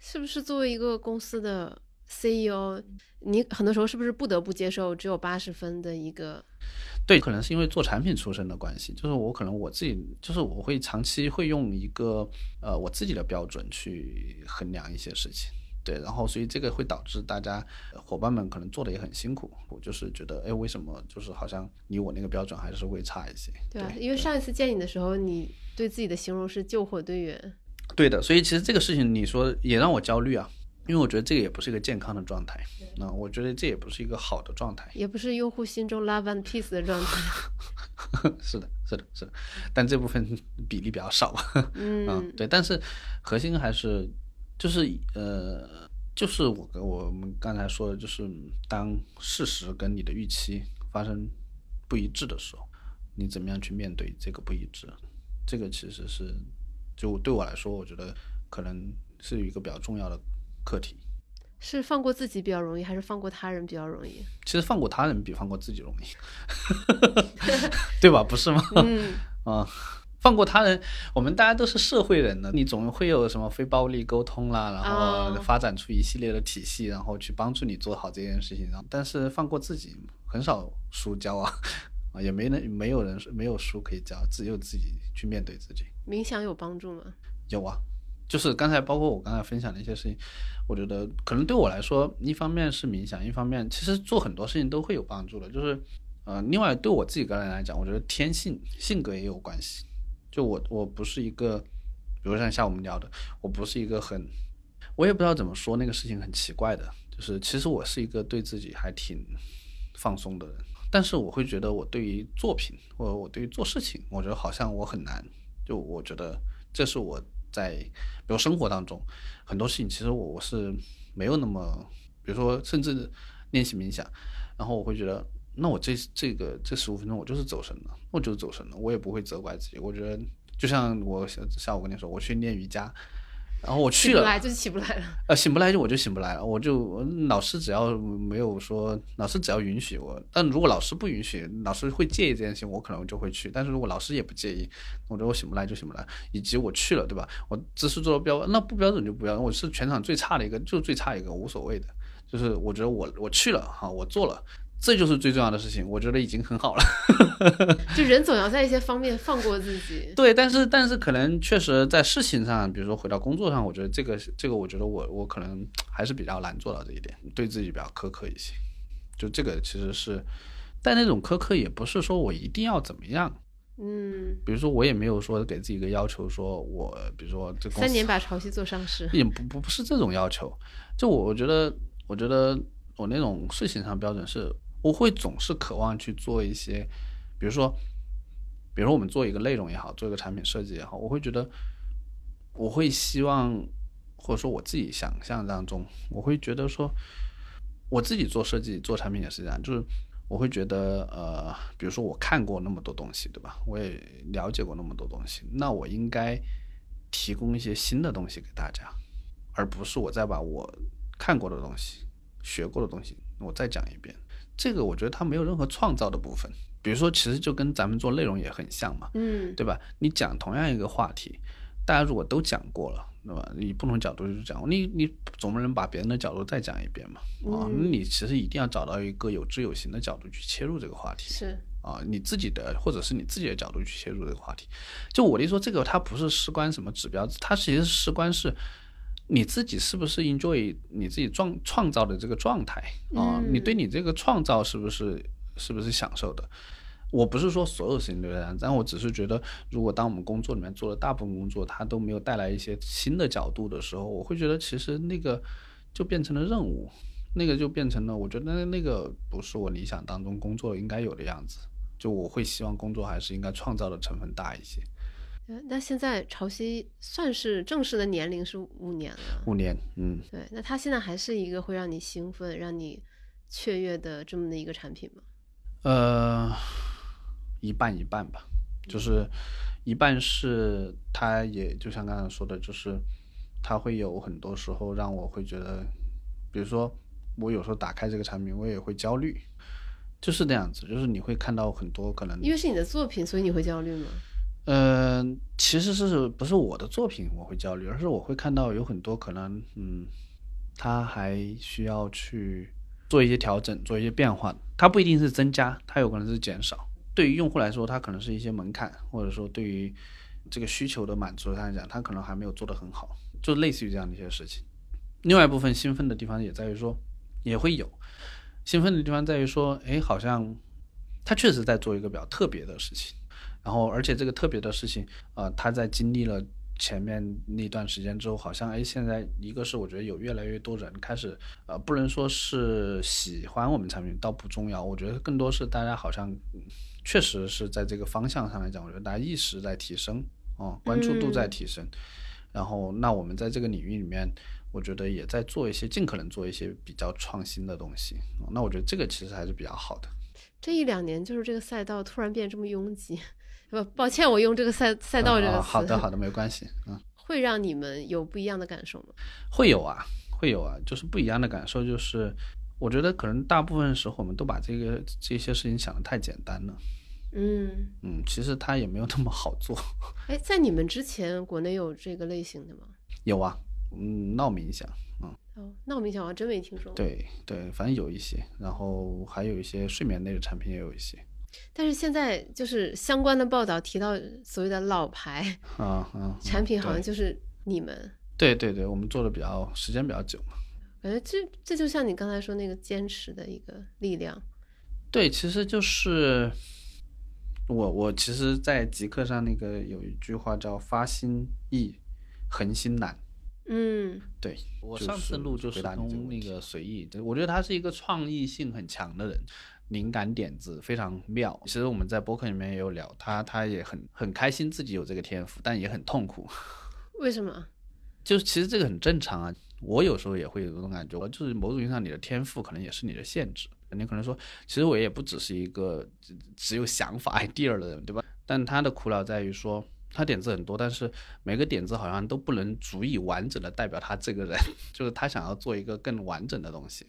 是不是作为一个公司的 CEO，你很多时候是不是不得不接受只有八十分的一个？对，可能是因为做产品出身的关系，就是我可能我自己，就是我会长期会用一个呃我自己的标准去衡量一些事情。对，然后所以这个会导致大家伙伴们可能做的也很辛苦。我就是觉得，哎，为什么就是好像离我那个标准还是会差一些？对，因为上一次见你的时候，你对自己的形容是救火队员。对的，所以其实这个事情你说也让我焦虑啊，因为我觉得这个也不是一个健康的状态，那我觉得这也不是一个好的状态，也不是用户心中 love and peace 的状态。是的，是的，是的，但这部分比例比较少。嗯，对，但是核心还是就是呃，就是我跟我们刚才说的，就是当事实跟你的预期发生不一致的时候，你怎么样去面对这个不一致？这个其实是。就对我来说，我觉得可能是一个比较重要的课题。是放过自己比较容易，还是放过他人比较容易？其实放过他人比放过自己容易，对吧？不是吗？嗯 啊，放过他人，我们大家都是社会人呢，你总会有什么非暴力沟通啦，然后发展出一系列的体系，然后去帮助你做好这件事情。然后，但是放过自己，很少输交啊。啊，也没人，没有人没有书可以教，只有自己去面对自己。冥想有帮助吗？有啊，就是刚才包括我刚才分享的一些事情，我觉得可能对我来说，一方面是冥想，一方面其实做很多事情都会有帮助的。就是，呃，另外对我自己个人来讲，我觉得天性性格也有关系。就我我不是一个，比如像像我们聊的，我不是一个很，我也不知道怎么说那个事情很奇怪的，就是其实我是一个对自己还挺放松的人。但是我会觉得，我对于作品或者我对于做事情，我觉得好像我很难。就我觉得，这是我在比如生活当中很多事情，其实我我是没有那么，比如说甚至练习冥想，然后我会觉得，那我这这个这十五分钟我就是走神了，我就是走神了，我也不会责怪自己。我觉得就像我下午跟你说，我去练瑜伽。然后我去了，起不来就是起不来了。呃，醒不来就我就醒不来了，我就老师只要没有说，老师只要允许我，但如果老师不允许，老师会介意这件事情，我可能就会去。但是如果老师也不介意，我觉得我醒不来就醒不来，以及我去了，对吧？我姿势做的标，那不标准就不标准。我是全场最差的一个，就最差一个，无所谓的。就是我觉得我我去了哈，我做了，这就是最重要的事情，我觉得已经很好了。就人总要在一些方面放过自己。对，但是但是可能确实在事情上，比如说回到工作上，我觉得这个这个，我觉得我我可能还是比较难做到这一点，对自己比较苛刻一些。就这个其实是，但那种苛刻也不是说我一定要怎么样。嗯，比如说我也没有说给自己一个要求，说我比如说这三年把潮汐做上市。也不不不是这种要求。就我我觉得我觉得我那种事情上标准是，我会总是渴望去做一些，比如说，比如说我们做一个内容也好，做一个产品设计也好，我会觉得，我会希望，或者说我自己想象当中，我会觉得说，我自己做设计做产品也是这样，就是我会觉得，呃，比如说我看过那么多东西，对吧？我也了解过那么多东西，那我应该提供一些新的东西给大家，而不是我再把我看过的东西、学过的东西我再讲一遍。这个我觉得它没有任何创造的部分。比如说，其实就跟咱们做内容也很像嘛，嗯，对吧？你讲同样一个话题，大家如果都讲过了，对吧？以不同角度去讲，你你总不能把别人的角度再讲一遍嘛？啊，那你其实一定要找到一个有知有行的角度去切入这个话题。是啊，你自己的或者是你自己的角度去切入这个话题。就我的意思说，这个它不是事关什么指标，它其实事关是你自己是不是 enjoy 你自己创创造的这个状态啊？你对你这个创造是不是是不是享受的？我不是说所有事情都这样，但我只是觉得，如果当我们工作里面做的大部分工作，它都没有带来一些新的角度的时候，我会觉得其实那个就变成了任务，那个就变成了，我觉得那个不是我理想当中工作应该有的样子。就我会希望工作还是应该创造的成分大一些。呃那现在潮汐算是正式的年龄是五年了，五年，嗯，对，那它现在还是一个会让你兴奋、让你雀跃的这么的一个产品吗？呃，一半一半吧，就是一半是它也就像刚才说的，就是它会有很多时候让我会觉得，比如说我有时候打开这个产品，我也会焦虑，就是那样子，就是你会看到很多可能，因为是你的作品，所以你会焦虑吗？嗯、其实是不是我的作品我会焦虑，而是我会看到有很多可能，嗯，它还需要去做一些调整，做一些变化。它不一定是增加，它有可能是减少。对于用户来说，它可能是一些门槛，或者说对于这个需求的满足上来讲，它可能还没有做得很好，就类似于这样的一些事情。另外一部分兴奋的地方也在于说，也会有兴奋的地方在于说，哎，好像他确实在做一个比较特别的事情。然后，而且这个特别的事情，呃，他在经历了前面那段时间之后，好像哎，现在一个是我觉得有越来越多人开始，呃，不能说是喜欢我们产品，倒不重要，我觉得更多是大家好像嗯确实是在这个方向上来讲，我觉得大家意识在提升，哦，关注度在提升。然后，那我们在这个领域里面，我觉得也在做一些尽可能做一些比较创新的东西。哦那我觉得这个其实还是比较好的。这一两年就是这个赛道突然变这么拥挤，不，抱歉，我用这个赛赛道这个啊词，好的 好的，没关系，嗯。会让你们有不一样的感受吗？会有啊，会有啊，就是不一样的感受。就是我觉得可能大部分时候我们都把这个这些事情想得太简单了。嗯，嗯，其实它也没有那么好做。哎，在你们之前，国内有这个类型的吗？有啊，嗯，闹冥想，嗯，哦，那我没想，我还真没听说过。，对对，反正有一些，然后还有一些睡眠类的产品也有一些。但是现在就是相关的报道提到所谓的老牌啊啊，产品，好像就是你们。对对对，我们做的比较时间比较久嘛。感觉这这就像你刚才说那个坚持的一个力量。对，其实就是我我其实，在极客上那个有一句话叫“发心易，恒心难”。嗯对我上次录就是那个随意，对我觉得他是一个创意性很强的人，灵感点子非常妙。其实我们在博客里面也有聊，他他也很很开心自己有这个天赋，但也很痛苦。为什么？就是其实这个很正常啊，我有时候也会有这种感觉，就是某种意义上你的天赋可能也是你的限制。你可能说，其实我也不只是一个只只有想法 idea 的人，对吧？但他的苦恼在于说，他点子很多，但是每个点子好像都不能足以完整的代表他这个人，就是他想要做一个更完整的东西。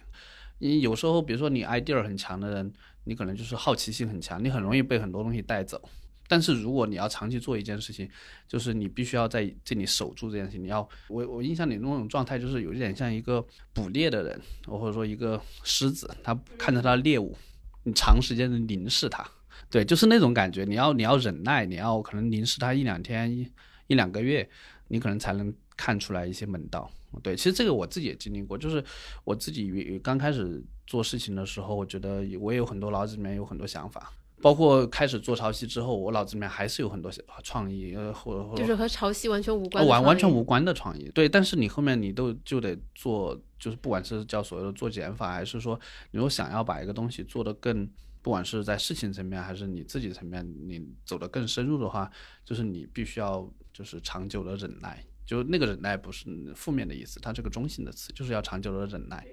你有时候，比如说你 idea 很强的人，你可能就是好奇心很强，你很容易被很多东西带走。但是如果你要长期做一件事情，就是你必须要在这里守住这件事情。你要我我印象里那种状态，就是有一点像一个捕猎的人，或者说一个狮子，他看着他的猎物，你长时间的凝视它，对，就是那种感觉。你要你要忍耐，你要可能凝视它一两天一一两个月，你可能才能看出来一些门道。对，其实这个我自己也经历过，就是我自己刚开始做事情的时候，我觉得我也有很多脑子里面有很多想法。包括开始做潮汐之后，我脑子里面还是有很多创意，呃，或者就是和潮汐完全无关，完完全无关的创意。对，但是你后面你都就得做，就是不管是叫所谓的做减法，还是说你如果想要把一个东西做得更，不管是在事情层面还是你自己层面，你走得更深入的话，就是你必须要就是长久的忍耐。就那个忍耐不是负面的意思，它是个中性的词，就是要长久的忍耐。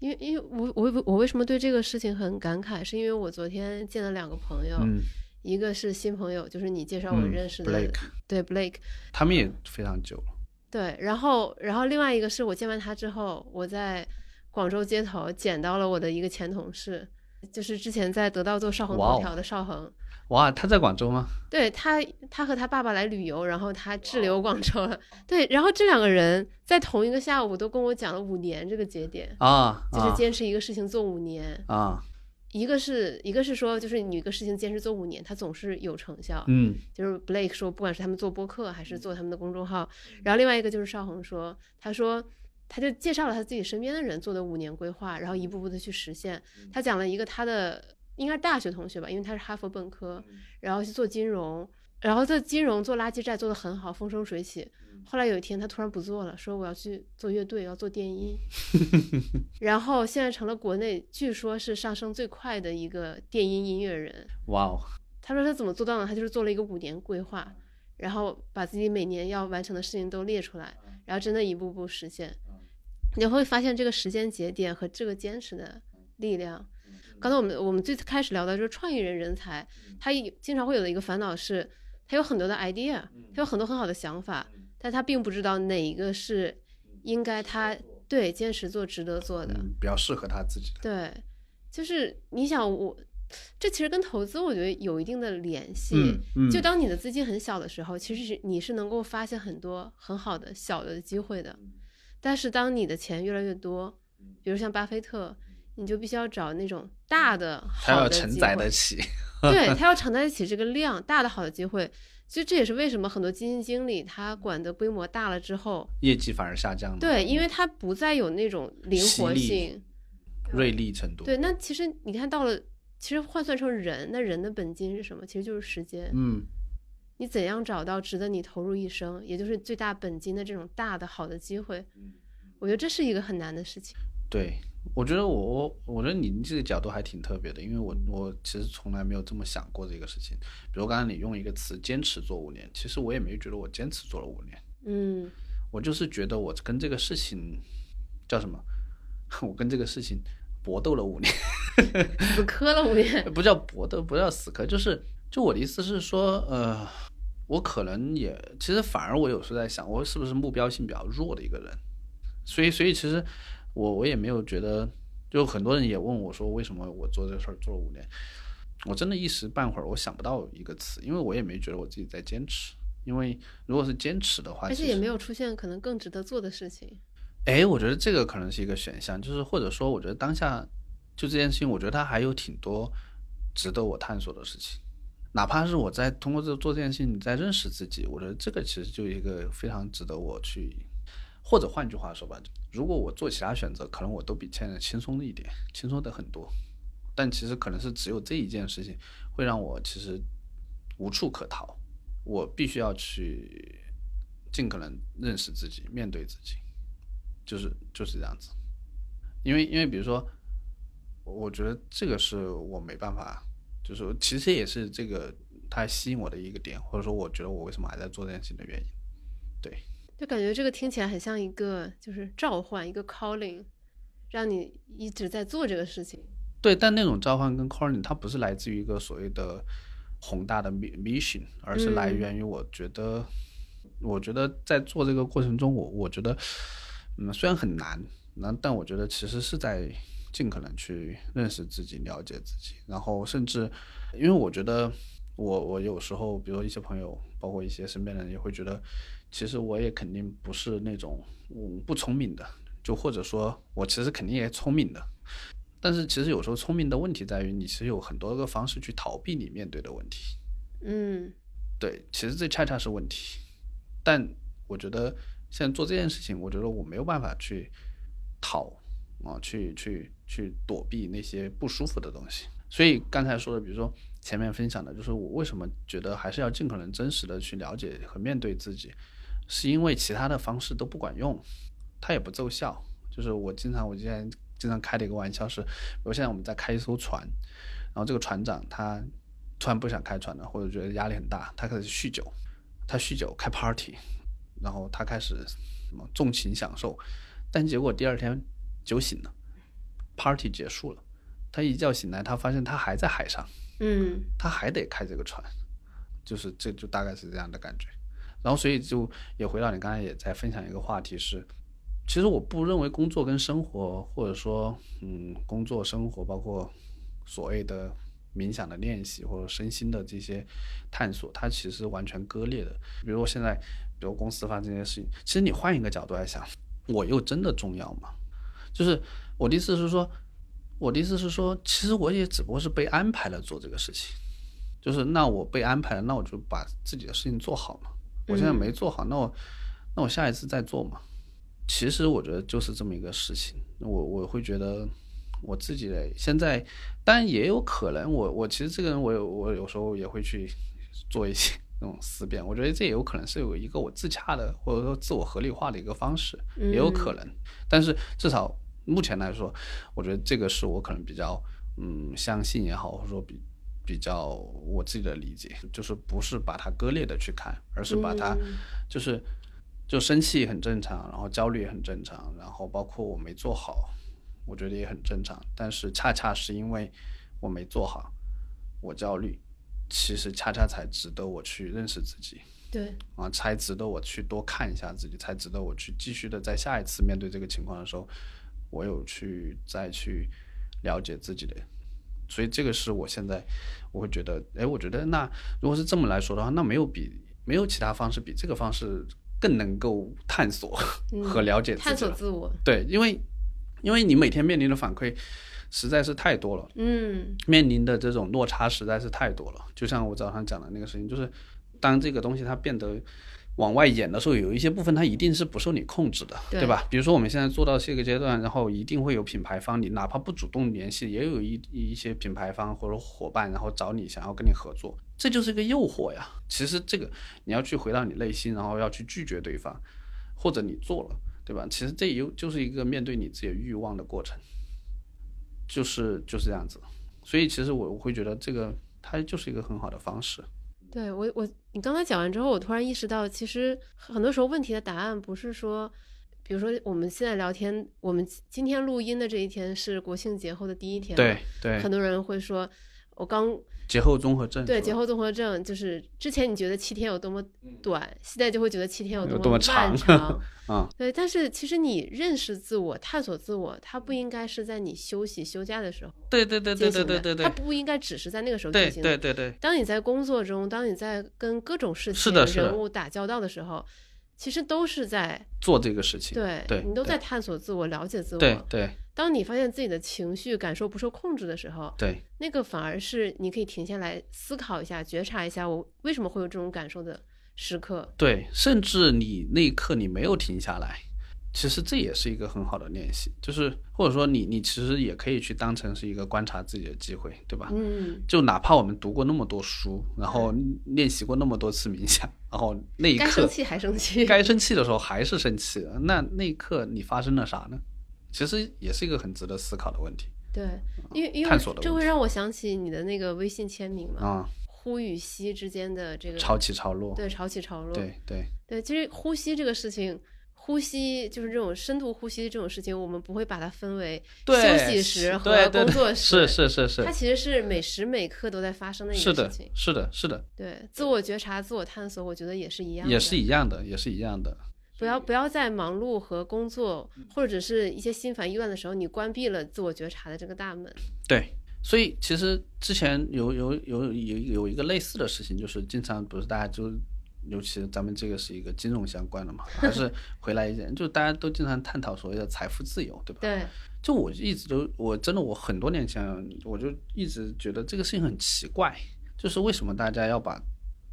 因为，因为我我我为什么对这个事情很感慨，是因为我昨天见了两个朋友，一个是新朋友，就是你介绍我认识的，对 Blake，他们也非常久了。对，然后，然后另外一个是我见完他之后，我在广州街头捡到了我的一个前同事，就是之前在得到做少恒头条的少恒。哇，他在广州吗？对他，他和他爸爸来旅游，然后他滞留广州了。对，然后这两个人在同一个下午都跟我讲了五年这个节点啊，就是坚持一个事情做五年啊。一个是一个是说，就是你一个事情坚持做五年，它总是有成效。嗯，就是 Blake 说，不管是他们做播客还是做他们的公众号，然后另外一个就是邵恒说，他说他就介绍了他自己身边的人做的五年规划，然后一步步的去实现。他讲了一个他的。应该是大学同学吧，因为他是哈佛本科，然后去做金融，然后在金融做垃圾债做得很好，风生水起。后来有一天他突然不做了，说我要去做乐队，要做电音，然后现在成了国内据说是上升最快的一个电音音乐人。哇哦！他说他怎么做到呢？他就是做了一个五年规划，然后把自己每年要完成的事情都列出来，然后真的一步步实现。你会发现这个时间节点和这个坚持的力量。刚才我们我们最开始聊的就是创意人人才，他经常会有的一个烦恼是，他有很多的 idea，他有很多很好的想法，但他并不知道哪一个是应该他对坚持做、值得做的，比较适合他自己的。对，就是你想我，这其实跟投资我觉得有一定的联系。嗯，就当你的资金很小的时候，其实是你是能够发现很多很好的小的机会的，但是当你的钱越来越多，比如像巴菲特。你就必须要找那种大的好的承载得起，对 他要承载得起这个量大的好的机会，所以这也是为什么很多基金经理他管的规模大了之后，业绩反而下降了。对，因为他不再有那种灵活性、锐利程度。对，那其实你看到了，其实换算成人，那人的本金是什么？其实就是时间。嗯，你怎样找到值得你投入一生，也就是最大本金的这种大的好的机会？我觉得这是一个很难的事情。对。我觉得我我我觉得你这个角度还挺特别的，因为我我其实从来没有这么想过这个事情。比如刚才你用一个词“坚持做五年”，其实我也没觉得我坚持做了五年。嗯，我就是觉得我跟这个事情叫什么？我跟这个事情搏斗了五年，死磕了五年，不叫搏斗，不叫死磕，就是就我的意思是说，呃，我可能也其实反而我有时候在想，我是不是目标性比较弱的一个人？所以所以其实。我我也没有觉得，就很多人也问我说，为什么我做这个事儿做了五年？我真的一时半会儿我想不到一个词，因为我也没觉得我自己在坚持。因为如果是坚持的话，而且也没有出现可能更值得做的事情。哎，我觉得这个可能是一个选项，就是或者说，我觉得当下就这件事情，我觉得它还有挺多值得我探索的事情。哪怕是我在通过这做这件事情在认识自己，我觉得这个其实就一个非常值得我去。或者换句话说吧，如果我做其他选择，可能我都比现在轻松一点，轻松的很多。但其实可能是只有这一件事情会让我其实无处可逃，我必须要去尽可能认识自己，面对自己，就是就是这样子。因为因为比如说，我觉得这个是我没办法，就是其实也是这个它吸引我的一个点，或者说我觉得我为什么还在做这件事情的原因，对。就感觉这个听起来很像一个就是召唤，一个 calling，让你一直在做这个事情。对，但那种召唤跟 calling，它不是来自于一个所谓的宏大的 mission，而是来源于我觉得，我觉得在做这个过程中，我我觉得，嗯，虽然很难，那但我觉得其实是在尽可能去认识自己、了解自己，然后甚至，因为我觉得我我有时候，比如说一些朋友，包括一些身边的人，也会觉得，其实我也肯定不是那种嗯不聪明的，就或者说我其实肯定也聪明的，但是其实有时候聪明的问题在于，你其实有很多个方式去逃避你面对的问题。嗯对，其实这恰恰是问题。但我觉得现在做这件事情，我觉得我没有办法去逃啊，去去去躲避那些不舒服的东西。所以刚才说的，比如说前面分享的，就是我为什么觉得还是要尽可能真实的去了解和面对自己，是因为其他的方式都不管用，它也不奏效。就是我经常，我之前经常开的一个玩笑是，比如现在我们在开一艘船，然后这个船长他突然不想开船了，或者觉得压力很大，他开始酗酒，他酗酒开 party，然后他开始什么纵情享受，但结果第二天酒醒了，party 结束了，他一觉醒来，他发现他还在海上，嗯他还得开这个船，就是这就大概是这样的感觉。然后所以就也回到你刚才也在分享一个话题是，其实我不认为工作跟生活，或者说嗯工作生活包括所谓的冥想的练习或者身心的这些探索，它其实完全割裂的。比如我现在，比如公司发生这件事情，其实你换一个角度来想，我又真的重要吗？就是我的意思是说，我的意思是说，其实我也只不过是被安排了做这个事情，就是那我被安排了，那我就把自己的事情做好嘛。我现在没做好，那我那我下一次再做嘛。其实我觉得就是这么一个事情，我我会觉得我自己的现在，当然也有可能我，我其实这个人我有我有时候也会去做一些那种思辨，我觉得这也有可能是有一个我自洽的或者说自我合理化的一个方式，也有可能。但是至少目前来说，我觉得这个是我可能比较嗯相信也好，或者说比比较我自己的理解，就是不是把它割裂的去看，而是把它就是就生气很正常，然后焦虑也很正常，然后包括我没做好，我觉得也很正常。但是恰恰是因为我没做好，我焦虑，其实恰恰才值得我去认识自己。对，啊，才值得我去多看一下自己，才值得我去继续的在下一次面对这个情况的时候，我有去再去了解自己的。所以这个是我现在我会觉得，哎，我觉得那如果是这么来说的话，那没有比没有其他方式比这个方式更能够探索和了解自己探索。自我，对，因为因为你每天面临的反馈实在是太多了。嗯面临的这种落差实在是太多了。就像我早上讲的那个事情，就是当这个东西它变得往外演的时候，有一些部分它一定是不受你控制的，对对吧？比如说我们现在做到这个阶段，然后一定会有品牌方，你哪怕不主动联系，也有一一些品牌方或者伙伴，然后找你想要跟你合作，这就是一个诱惑呀。其实这个你要去回到你内心，然后要去拒绝对方，或者你做了，对吧？其实这又就是一个面对你自己欲望的过程。就是就是这样子。所以其实我我会觉得这个它就是一个很好的方式。对我我你刚才讲完之后，我突然意识到，其实很多时候问题的答案不是说，比如说我们现在聊天，我们今天录音的这一天是国庆节后的第一天，对，对，很多人会说，我刚节后综合症对节后综合症，就是之前你觉得七天有多么短，现在就会觉得七天有有多么漫长。啊，对，但是其实你认识自我、探索自我，它不应该是在你休息休假的时候对对对对对对对它不应该只是在那个时候进行的。对对对当你在工作中，当你在跟各种事情、是的人物打交道的时候，其实都是在做这个事情，对对对你都在探索自我、了解自我。对对当你发现自己的情绪感受不受控制的时候，对那个反而是你可以停下来思考一下、觉察一下，我为什么会有这种感受的时刻。对，甚至你那一刻你没有停下来，其实这也是一个很好的练习，就是或者说你你其实也可以去当成是一个观察自己的机会，对吧？嗯，就哪怕我们读过那么多书，然后练习过那么多次冥想，然后那一刻该生气还生气。该生气的时候还是生气了，那那一刻你发生了啥呢？其实也是一个很值得思考的问题对，因为因为这会让我想起你的那个微信签名嘛，啊，呼与吸之间的这个潮起潮落，对潮起潮落。对对对，其实呼吸这个事情，呼吸就是这种深度呼吸这种事情，我们不会把它分为休息时和工作对时，是是是是它其实是每时每刻都在发生的一个事情。，是的，是的，对，自我觉察、自我探索，我觉得也是一样的。也是一样的，也是一样的。不要不要在忙碌和工作或者是一些心烦意乱的时候，你关闭了自我觉察的这个大门。对，所以其实之前有有有有有一个类似的事情，就是经常不是大家就，尤其是咱们这个是一个金融相关的嘛，还是 回来一点，就大家都经常探讨所谓的财富自由，对吧？对，就我一直都，我真的我很多年前我就一直觉得这个事情很奇怪，就是为什么大家要把，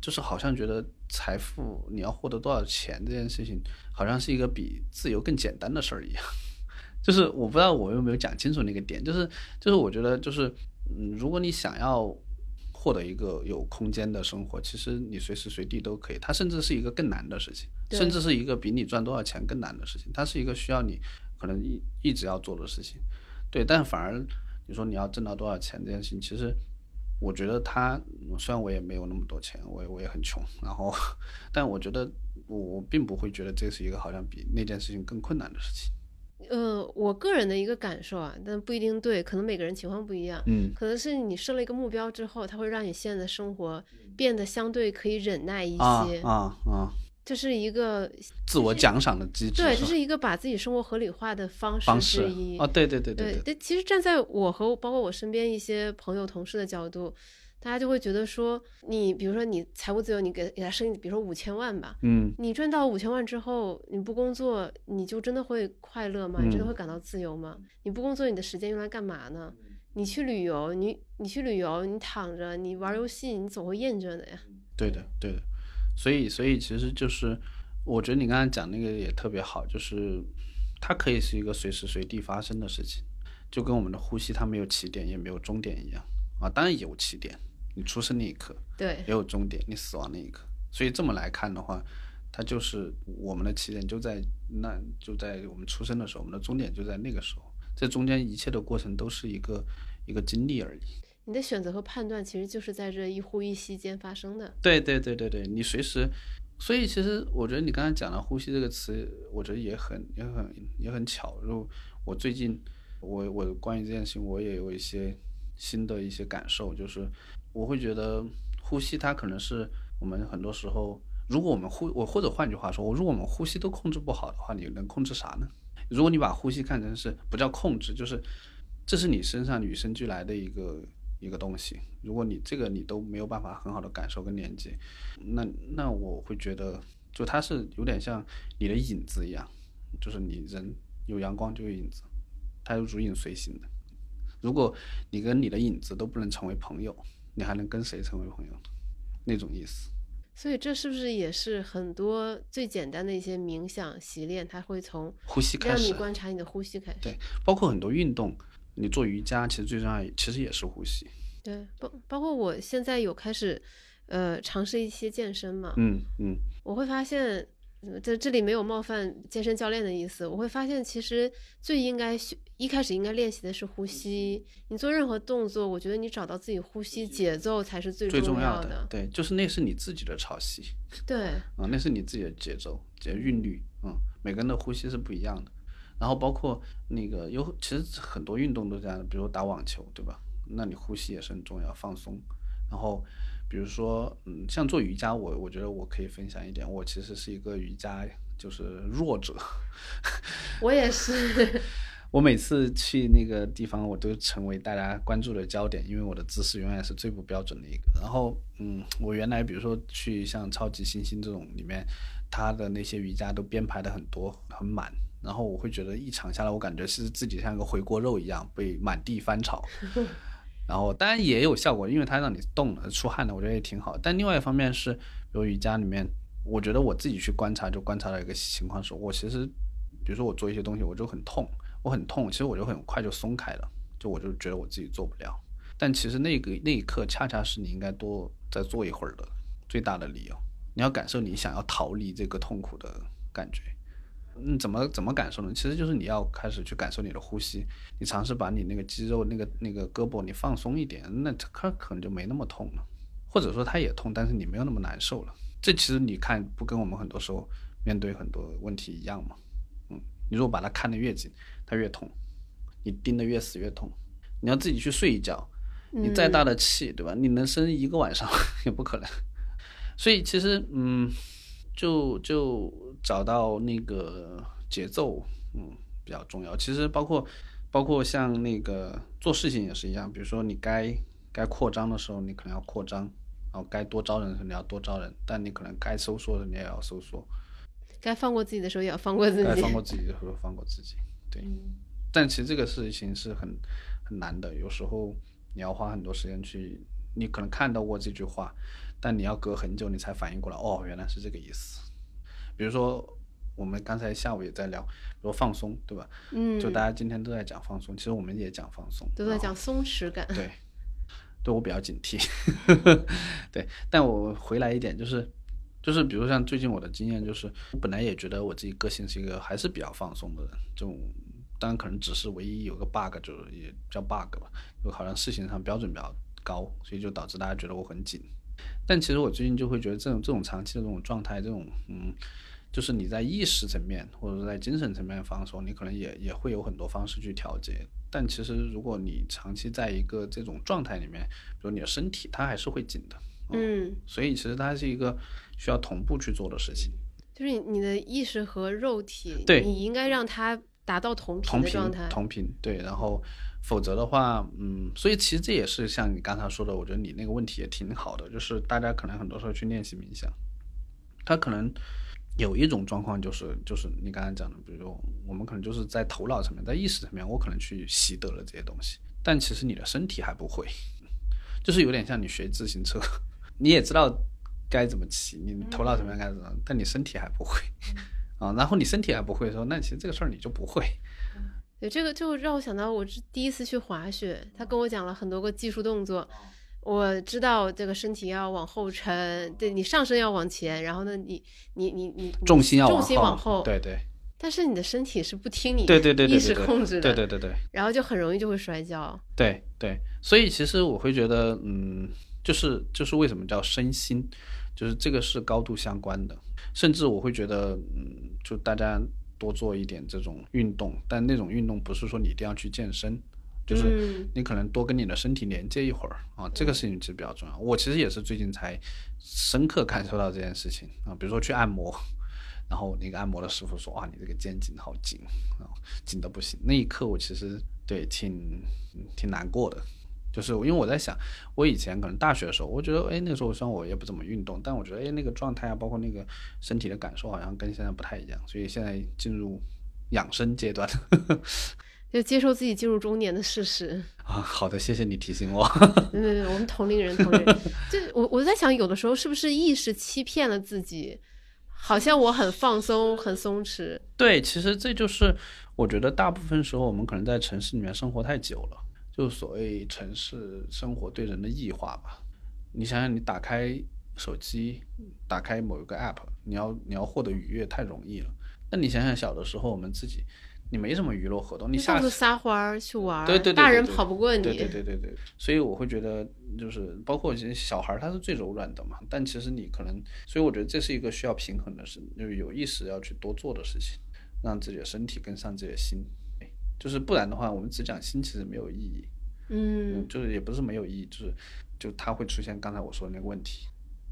就是好像觉得财富你要获得多少钱这件事情，好像是一个比自由更简单的事儿一样。就是我不知道我有没有讲清楚那个点，就是就是我觉得就是，嗯，如果你想要获得一个有空间的生活，其实你随时随地都可以，它甚至是一个更难的事情，甚至是一个比你赚多少钱更难的事情，它是一个需要你可能一一直要做的事情，对，但反而你说你要挣到多少钱这件事情，其实我觉得他虽然我也没有那么多钱，我也我也很穷，然后，但我觉得我我并不会觉得这是一个好像比那件事情更困难的事情。呃，我个人的一个感受啊，但不一定对，可能每个人情况不一样。嗯可能是你设了一个目标之后，它会让你现在的生活变得相对可以忍耐一啊些，啊啊！这是一个自我奖赏的机制，对，这是一个把自己生活合理化的方式方式之一。哦，对对对对对，但其实站在我和包括我身边一些朋友、同事的角度，大家就会觉得说，你比如说你财务自由，你给给他生，比如说五千万吧，嗯你赚到五千万之后，你不工作，你就真的会快乐吗？你真的嗯会感到自由吗？你不工作，你的时间用来干嘛呢？你去旅游，你你去旅游，你躺着，你玩游戏，你总会厌倦的呀。对的对的，所以所以其实就是，我觉得你刚才讲那个也特别好，就是它可以是一个随时随地发生的事情，就跟我们的呼吸它没有起点也没有终点一样啊，当然有起点，你出生那一刻，对也有终点，你死亡那一刻。所以这么来看的话，它就是我们的起点就在那就在我们出生的时候，我们的终点就在那个时候。这中间一切的过程都是一个一个经历而已。你的选择和判断，其实就是在这一呼一吸间发生的。对对对对对，你随时，所以其实我觉得你刚才讲的“呼吸”这个词，我觉得也很也很也很巧。就我最近，我我关于这件事情，我也有一些新的一些感受，就是我会觉得呼吸它可能是我们很多时候，如果我们呼我或者换句话说，我如果我们呼吸都控制不好的话，你能控制啥呢？如果你把呼吸看成是不叫控制，就是这是你身上与生俱来的一个一个东西。如果你这个你都没有办法很好的感受跟连接，那那我会觉得，就它是有点像你的影子一样，就是你人有阳光就有影子，它是如影随形的。如果你跟你的影子都不能成为朋友，你还能跟谁成为朋友呢？那种意思。所以这是不是也是很多最简单的一些冥想习练，它会从呼吸开始让你，观察你的呼吸开始？对包括很多运动，你做瑜伽其实最重要，其实也是呼吸。对，包包括我现在有开始，呃，尝试一些健身嘛，嗯嗯我会发现，呃这这里没有冒犯健身教练的意思。我会发现，其实最应该学一开始应该练习的是呼吸。你做任何动作，我觉得你找到自己呼吸节奏才是最最重要的，对，就是那是你自己的潮汐。对，啊、那是你自己的节奏、节韵律，嗯，每个人的呼吸是不一样的。然后包括那个有，其实很多运动都这样的，比如打网球，对吧？那你呼吸也是很重要，放松。然后比如说，嗯，像做瑜伽，我我觉得我可以分享一点，我其实是一个瑜伽就是弱者。我也是。我每次去那个地方，我都成为大家关注的焦点，因为我的姿势永远是最不标准的一个。然后，嗯，我原来比如说去像超级星星这种里面，他的那些瑜伽都编排的很多很满，然后我会觉得一场下来，我感觉是自己像一个回锅肉一样被满地翻炒。然后当然也有效果，因为它让你动了、出汗了，我觉得也挺好。但另外一方面是，比如瑜伽里面，我觉得我自己去观察，就观察到一个情况是，我其实，比如说我做一些东西，我就很痛，我很痛，其实我就很快就松开了，就我就觉得我自己做不了。但其实那个那一刻，恰恰是你应该多再做一会儿的最大的理由。你要感受你想要逃离这个痛苦的感觉。嗯，怎么怎么感受呢？其实就是你要开始去感受你的呼吸，你尝试把你那个肌肉、那个那个胳膊你放松一点，那它可能就没那么痛了，或者说它也痛，但是你没有那么难受了。这其实你看不跟我们很多时候面对很多问题一样吗？嗯，你如果把它看得越紧，它越痛；你盯得越死越痛。你要自己去睡一觉，你再大的气，对吧？你能生一个晚上 也不可能。所以其实，嗯，就就找到那个节奏，嗯，比较重要。其实包括包括像那个做事情也是一样，比如说你该该扩张的时候，你可能要扩张，然后该多招人的时候你要多招人，但你可能该收缩的你也要收缩，该放过自己的时候也要放过自己。该放过自己的时候放过自己，对。但其实这个事情是很很难的，有时候你要花很多时间去，你可能看到过这句话，但你要隔很久你才反应过来，哦，原来是这个意思。比如说我们刚才下午也在聊，比如放松，对吧？嗯，就大家今天都在讲放松，其实我们也讲放松，都在讲松弛感。对，对我比较警惕。对，但我回来一点就是，就是比如像最近我的经验就是，我本来也觉得我自己个性是一个还是比较放松的人，这种当然可能只是唯一有个 bug，就是也叫 bug 吧，就好像事情上标准比较高，所以就导致大家觉得我很紧。但其实我最近就会觉得这种这种长期的这种状态，这种嗯。就是你在意识层面或者是在精神层面放松，你可能也也会有很多方式去调节。但其实如果你长期在一个这种状态里面，比如你的身体它还是会紧的，嗯，所以其实它是一个需要同步去做的事情。就是你你的意识和肉体，对你应该让它达到同频同频的状态。同频对，然后否则的话，嗯，所以其实这也是像你刚才说的，我觉得你那个问题也挺好的，就是大家可能很多时候去练习冥想，他可能有一种状况就是就是你刚才讲的，比如说我们可能就是在头脑层面，在意识层面，我可能去习得了这些东西，但其实你的身体还不会，就是有点像你学自行车，你也知道该怎么骑，你头脑层面该怎么，但你身体还不会。啊，然后你身体还不会的时候，那其实这个事儿你就不会。对，这个就让我想到我是第一次去滑雪，他跟我讲了很多个技术动作。我知道这个身体要往后沉，对你上身要往前，然后呢，你你你你你重心要重心往后，对对但是你的身体是不听你对对对对意识控制的，对对对对然后就很容易就会摔跤。对对，所以其实我会觉得，嗯，就是就是为什么叫身心，就是这个是高度相关的，甚至我会觉得，嗯，就大家多做一点这种运动，但那种运动不是说你一定要去健身。就是嗯你可能多跟你的身体连接一会儿啊，这个事情其实比较重要。我其实也是最近才深刻感受到这件事情啊，比如说去按摩，然后那个按摩的师傅说：“哇，你这个肩颈好紧啊，紧的不行。”那一刻我其实对挺挺难过的，就是因为我在想，我以前可能大学的时候，我觉得哎那个时候虽然我也不怎么运动，但我觉得哎那个状态啊，包括那个身体的感受好像跟现在不太一样，所以现在进入养生阶段 就接受自己进入中年的事实。啊。好的，谢谢你提醒我。对对对，我们同龄人，同龄人。就我我在想，有的时候是不是意识欺骗了自己？好像我很放松，很松弛。对，其实这就是我觉得大部分时候我们可能在城市里面生活太久了，就所谓城市生活对人的异化吧。你想想，你打开手机，打开某一个 app，你要你要获得愉悦太容易了。那你想想小的时候我们自己，你没什么娱乐活动，你下到处撒欢儿去玩儿，对对对大人跑不过你。对对对对对，所以我会觉得，就是包括其实小孩儿他是最柔软的嘛，但其实你可能，所以我觉得这是一个需要平衡的事，就是有意识要去多做的事情，让自己的身体跟上自己的心，哎就是不然的话，我们只讲心其实没有意义，嗯就是也不是没有意义，就是就它会出现刚才我说的那个问题，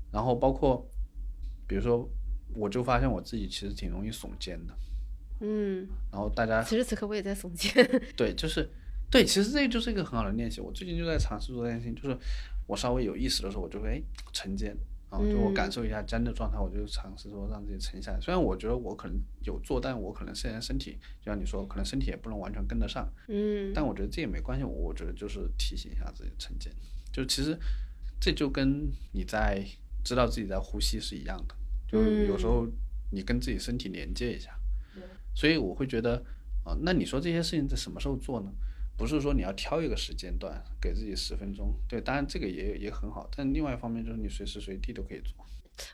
然后包括比如说，我就发现我自己其实挺容易耸肩的，嗯，然后大家此时此刻我也在耸肩。对，就是对，其实这就是一个很好的练习。我最近就在尝试做这件事情，就是我稍微有意识的时候，我就会哎沉肩，啊，就我感嗯受一下肩的状态，我就尝试说让自己沉下来。虽然我觉得我可能有做，但我可能现在身体，就像你说，可能身体也不能完全跟得上，嗯但我觉得这也没关系。我我觉得就是提醒一下自己沉肩，就其实这就跟你在知道自己在呼吸是一样的，就有时候你跟自己身体连接一下。所以我会觉得，啊、那你说这些事情在什么时候做呢？不是说你要挑一个时间段，给自己十分钟，对，当然这个也也很好，但另外一方面就是你随时随地都可以做。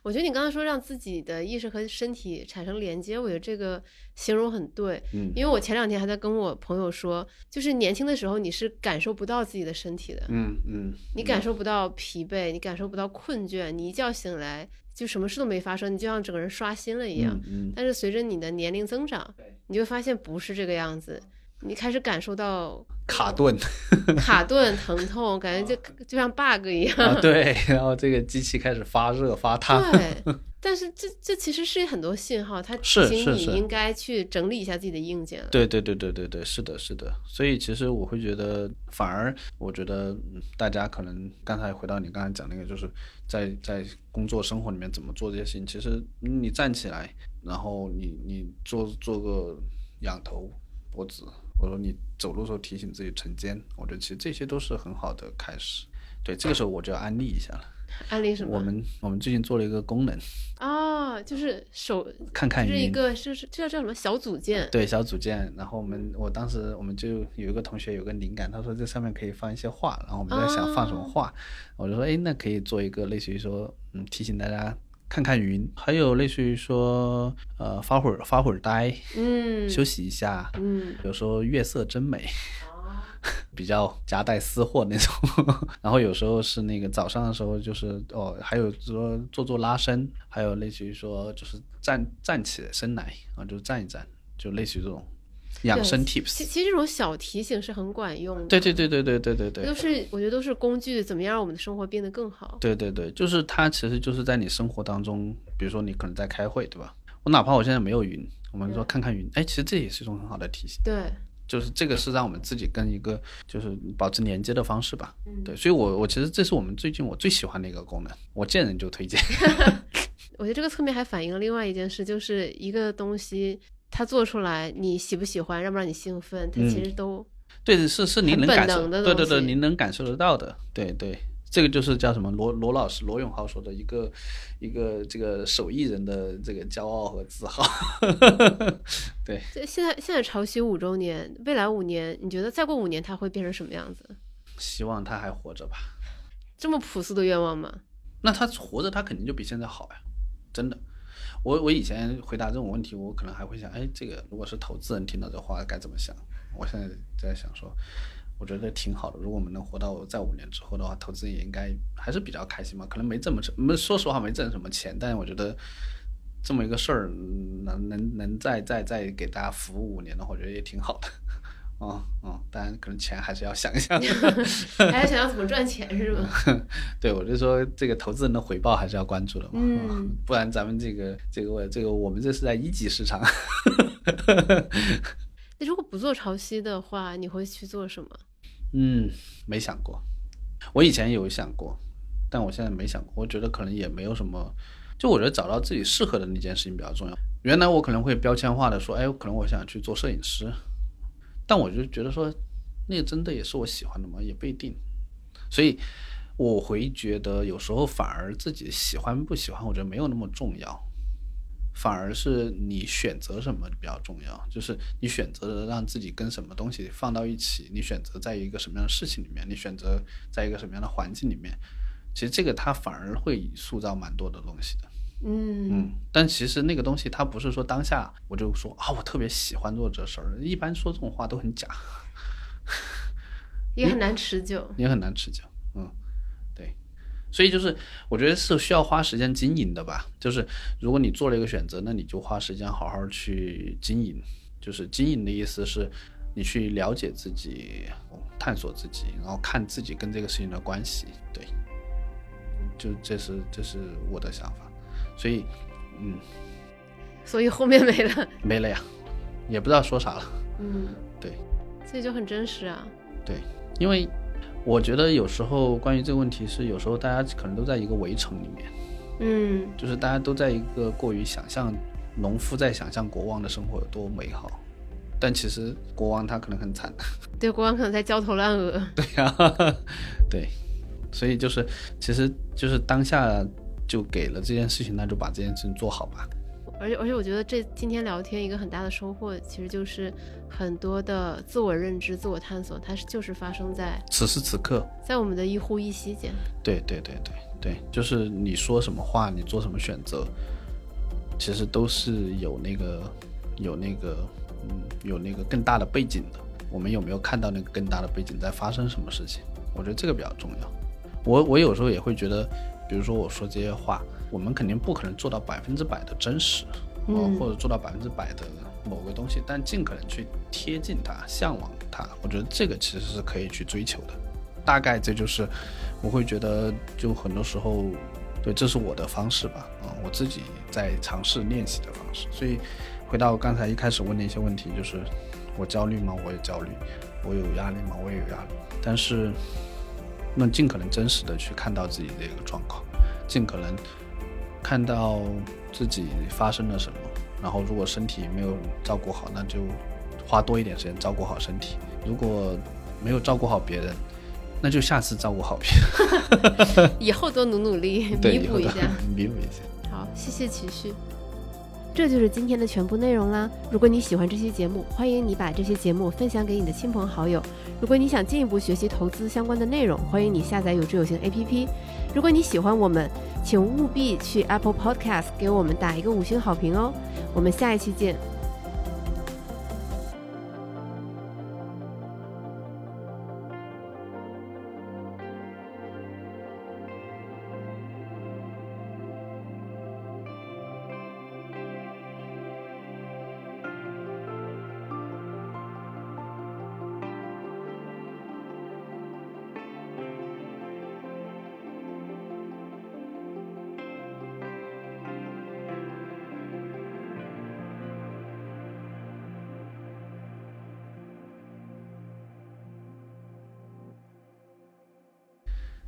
我觉得你刚刚说让自己的意识和身体产生连接，我觉得这个形容很对。嗯因为我前两天还在跟我朋友说，就是年轻的时候你是感受不到自己的身体的，嗯嗯，你感受不到疲惫，你感受不到困倦，你一觉醒来就什么事都没发生，你就像整个人刷新了一样。嗯嗯但是随着你的年龄增长，你就会发现不是这个样子。你开始感受到卡顿 卡顿、疼痛，感觉就就像 bug 一样。啊，对，然后这个机器开始发热发烫，对，但是这这其实是很多信号，它提醒你应该去整理一下自己的硬件了。对对对对对对，是的，是的。所以其实我会觉得，反而我觉得嗯大家可能刚才回到你刚才讲那个，就是在在工作生活里面怎么做这些事情。其实你站起来，然后你你做做个仰头脖子，或者说你走路的时候提醒自己沉肩，我觉得其实这些都是很好的开始。对，这个时候我就要安利一下了。安利什么？我们我们最近做了一个功能，哦，就是手，就是一看看云。个是是这叫叫什么小组件？对小组件，然后我们我当时我们就有一个同学有个灵感，他说这上面可以放一些画，然后我们在想放什么话，我就说哎，那可以做一个类似于说嗯提醒大家看看云，还有类似于说呃发会儿发会儿呆，嗯。休息一下，嗯，有时候月色真美。比较夹带私货那种，然后有时候是那个早上的时候，就是哦，还有说做做拉伸，还有类似于说就是站站起身来啊，就站一站，就类似于这种养生 tips。其实这种小提醒是很管用的。对对对对对对对对都是我觉得都是工具，怎么样让我们的生活变得更好？对对对，就是它其实就是在你生活当中，比如说你可能在开会，对吧？我哪怕我现在没有云，我们说看看云，哎，其实这也是一种很好的提醒。对，就是这个是让我们自己跟一个就是保持连接的方式吧。对，所以我我其实这是我们最近我最喜欢的一个功能，我见人就推荐。我觉得这个侧面还反映了另外一件事，就是一个东西它做出来，你喜不喜欢，让不让你兴奋，他其实都、对，是是您本能感受，对对对，您能感受得到的。对对，这个就是叫什么罗罗老师罗永浩说的一个一个这个手艺人的这个骄傲和自豪。对，这现在现在潮汐五周年，未来五年，你觉得再过五年他会变成什么样子？希望他还活着吧。这么朴素的愿望吗？那他活着，他肯定就比现在好呀，真的。我我以前回答这种问题，我可能还会想，哎，这个如果是投资人听到这话该怎么想？我现在在想说，我觉得挺好的。如果我们能活到在五年之后的话，投资人也应该还是比较开心嘛。可能没挣么没说实话没挣什么钱，但是我觉得这么一个事儿，能能能再再再给大家服务五年的话，我觉得也挺好的。哦哦，当然可能钱还是要想一想的。还要想要怎么赚钱是吗？对，我就说这个投资人的回报还是要关注的嘛，嗯 不然咱们这个这个这个我们这是在一级市场。那如果不做潮汐的话，你会去做什么？嗯，没想过，我以前有想过，但我现在没想过。我觉得可能也没有什么，就我觉得找到自己适合的那件事情比较重要。原来我可能会标签化的说，哎，可能我想去做摄影师，但我就觉得说，那真的也是我喜欢的吗？也不一定。所以我会觉得有时候反而自己喜欢不喜欢，我觉得没有那么重要。反而是你选择什么比较重要，就是你选择让自己跟什么东西放到一起，你选择在一个什么样的事情里面，你选择在一个什么样的环境里面，其实这个它反而会塑造蛮多的东西的。嗯嗯，但其实那个东西它不是说当下我就说啊，我特别喜欢做这事儿，一般说这种话都很假，也很难持久。也很难持久。嗯，对，所以就是我觉得是需要花时间经营的吧。就是如果你做了一个选择，那你就花时间好好去经营。就是经营的意思是，你去了解自己，探索自己，然后看自己跟这个事情的关系。对，就这是这是我的想法。所以，嗯，所以后面没了。没了呀，也不知道说啥了。嗯，对所以就很真实啊。对，因为我觉得有时候关于这个问题是，有时候大家可能都在一个围城里面，嗯就是大家都在一个过于想象，农夫在想象国王的生活有多美好，但其实国王他可能很惨。对，国王可能在焦头烂额。对呀、对，所以就是其实就是当下就给了这件事情，那就把这件事情做好吧。而且而且，我觉得这今天聊天一个很大的收获，其实就是很多的自我认知、自我探索，它是就是发生在此时此刻，在我们的一呼一吸间。对对对对对，就是你说什么话，你做什么选择，其实都是有那个有那个嗯有那个更大的背景的。我们有没有看到那个更大的背景在发生什么事情？我觉得这个比较重要。我我有时候也会觉得，比如说我说这些话，我们肯定不可能做到百分之百的真实，嗯或者做到百分之百的某个东西，但尽可能去贴近它，向往它。我觉得这个其实是可以去追求的。大概这就是我会觉得，就很多时候，对，这是我的方式吧。啊，我自己在尝试练习的方式。所以回到刚才一开始问的一些问题，就是我焦虑吗？我也焦虑。我有压力吗？我也有压力。但是，那尽可能真实的去看到自己的一个状况，尽可能看到自己发生了什么。然后，如果身体没有照顾好，那就花多一点时间照顾好身体；如果没有照顾好别人，那就下次照顾好别人。以后多努努力，弥补一下，弥补一下。好，谢谢齐旭。这就是今天的全部内容啦。如果你喜欢这期节目，欢迎你把这些节目分享给你的亲朋好友。如果你想进一步学习投资相关的内容，欢迎你下载有知有行 APP。如果你喜欢我们，请务必去 Apple Podcast 给我们打一个五星好评哦。我们下一期见。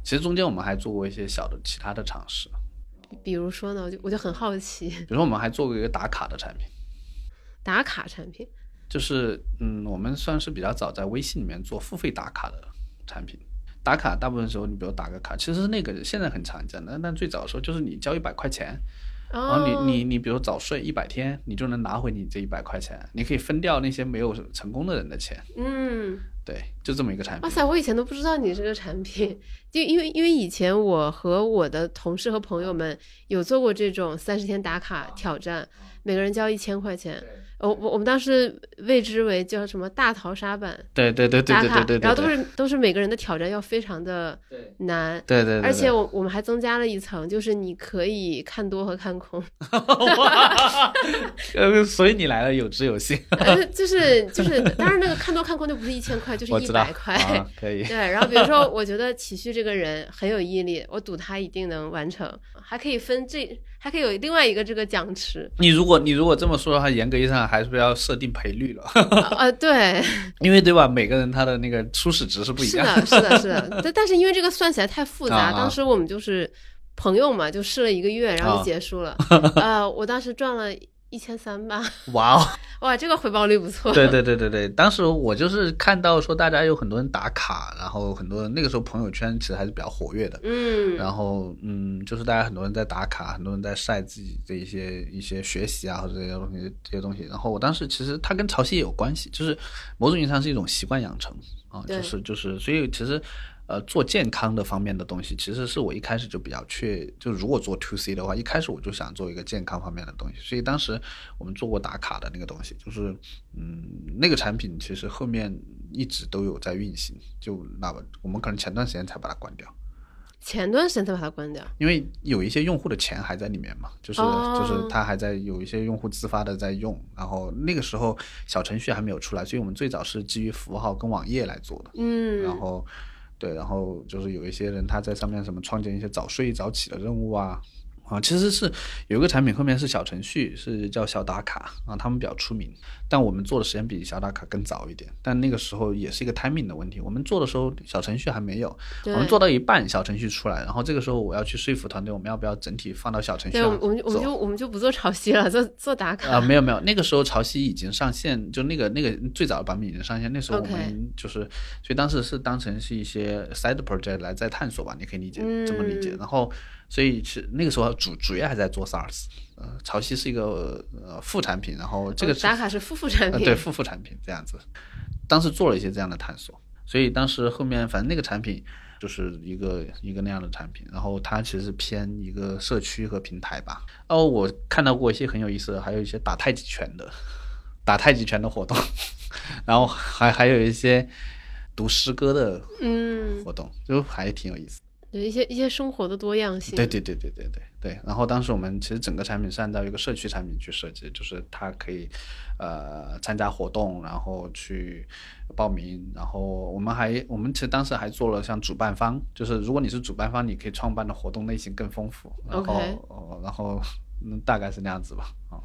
其实中间我们还做过一些小的其他的尝试，比如说呢，我就我就很好奇，比如说我们还做过一个打卡的产品，打卡产品，就是嗯，我们算是比较早在微信里面做付费打卡的产品。打卡大部分时候，你比如打个卡，其实那个现在很常见的，但最早的时候就是你交一百块钱。然后你你你比如早睡一百天，你就能拿回你这一百块钱，你可以分掉那些没有成功的人的钱。嗯，对，就这么一个产品。哇塞，我以前都不知道你这个产品，就因为因为以前我和我的同事和朋友们有做过这种三十天打卡挑战，每个人交一千块钱。我我我们当时谓之为叫什么大逃杀版，对对对对对对对，然后都是都是每个人的挑战要非常的难，对对，而且我我们还增加了一层，就是你可以看多和看空，呃，所以你来了有知有信，就是就是，当然那个看多看空就不是一千块，就是一百块，可以，对，然后比如说我觉得启旭这个人很有毅力，我赌他一定能完成，还可以分这。还可以有另外一个这个奖池。你如果你如果这么说的话，严格意义上还是要设定赔率了？啊，对，因为对吧？每个人他的那个初始值是不一样。是的，是的，是的。但但是因为这个算起来太复杂，当时我们就是朋友嘛，就试了一个月，然后就结束了。呃，我当时赚了。一千三吧，哇哦，哇，这个回报率不错。对对对对对，当时我就是看到说大家有很多人打卡，然后很多人那个时候朋友圈其实还是比较活跃的，嗯，然后嗯，就是大家很多人在打卡，很多人在晒自己的一些一些学习啊或者这些东西这些东西。然后我当时其实它跟潮汐也有关系，就是某种意义上是一种习惯养成啊，就是就是所以其实。呃，做健康的方面的东西，其实是我一开始就比较确。就如果做 to C 的话，一开始我就想做一个健康方面的东西。所以当时我们做过打卡的那个东西，就是嗯，那个产品其实后面一直都有在运行。就那么我们可能前段时间才把它关掉。前段时间才把它关掉，因为有一些用户的钱还在里面嘛，就是就是他还在有一些用户自发的在用。然后那个时候小程序还没有出来，所以我们最早是基于符号跟网页来做的。嗯，然后。对，然后就是有一些人他在上面什么创建一些早睡早起的任务啊。啊，其实是有一个产品后面是小程序，是叫小打卡啊，他们比较出名。但我们做的时间比小打卡更早一点，但那个时候也是一个 timing 的问题。我们做的时候小程序还没有，我们做到一半小程序出来，然后这个时候我要去说服团队，我们要不要整体放到小程序上？我们我们就我们就不做潮汐了，做做打卡啊？没有没有，那个时候潮汐已经上线，就那个那个最早的版本已经上线。那时候我们就是，所以当时是当成是一些 side project 来在探索吧，你可以理解这么理解。然后。所以是那个时候主主业还在做 SARS，呃，潮汐是一个呃副产品，然后这个打卡是副副产品，对副副产品这样子。当时做了一些这样的探索，所以当时后面反正那个产品就是一个一个那样的产品，然后它其实是偏一个社区和平台吧。哦，我看到过一些很有意思的，还有一些打太极拳的，打太极拳的活动，然后还还有一些读诗歌的嗯活动，就还挺有意思。对一些一些生活的多样性。对对对对对对对。然后当时我们其实整个产品是按照一个社区产品去设计，就是它可以呃参加活动，然后去报名，然后我们还我们其实当时还做了像主办方，就是如果你是主办方，你可以创办的活动类型更丰富。然后 OK 呃然后嗯大概是那样子吧啊。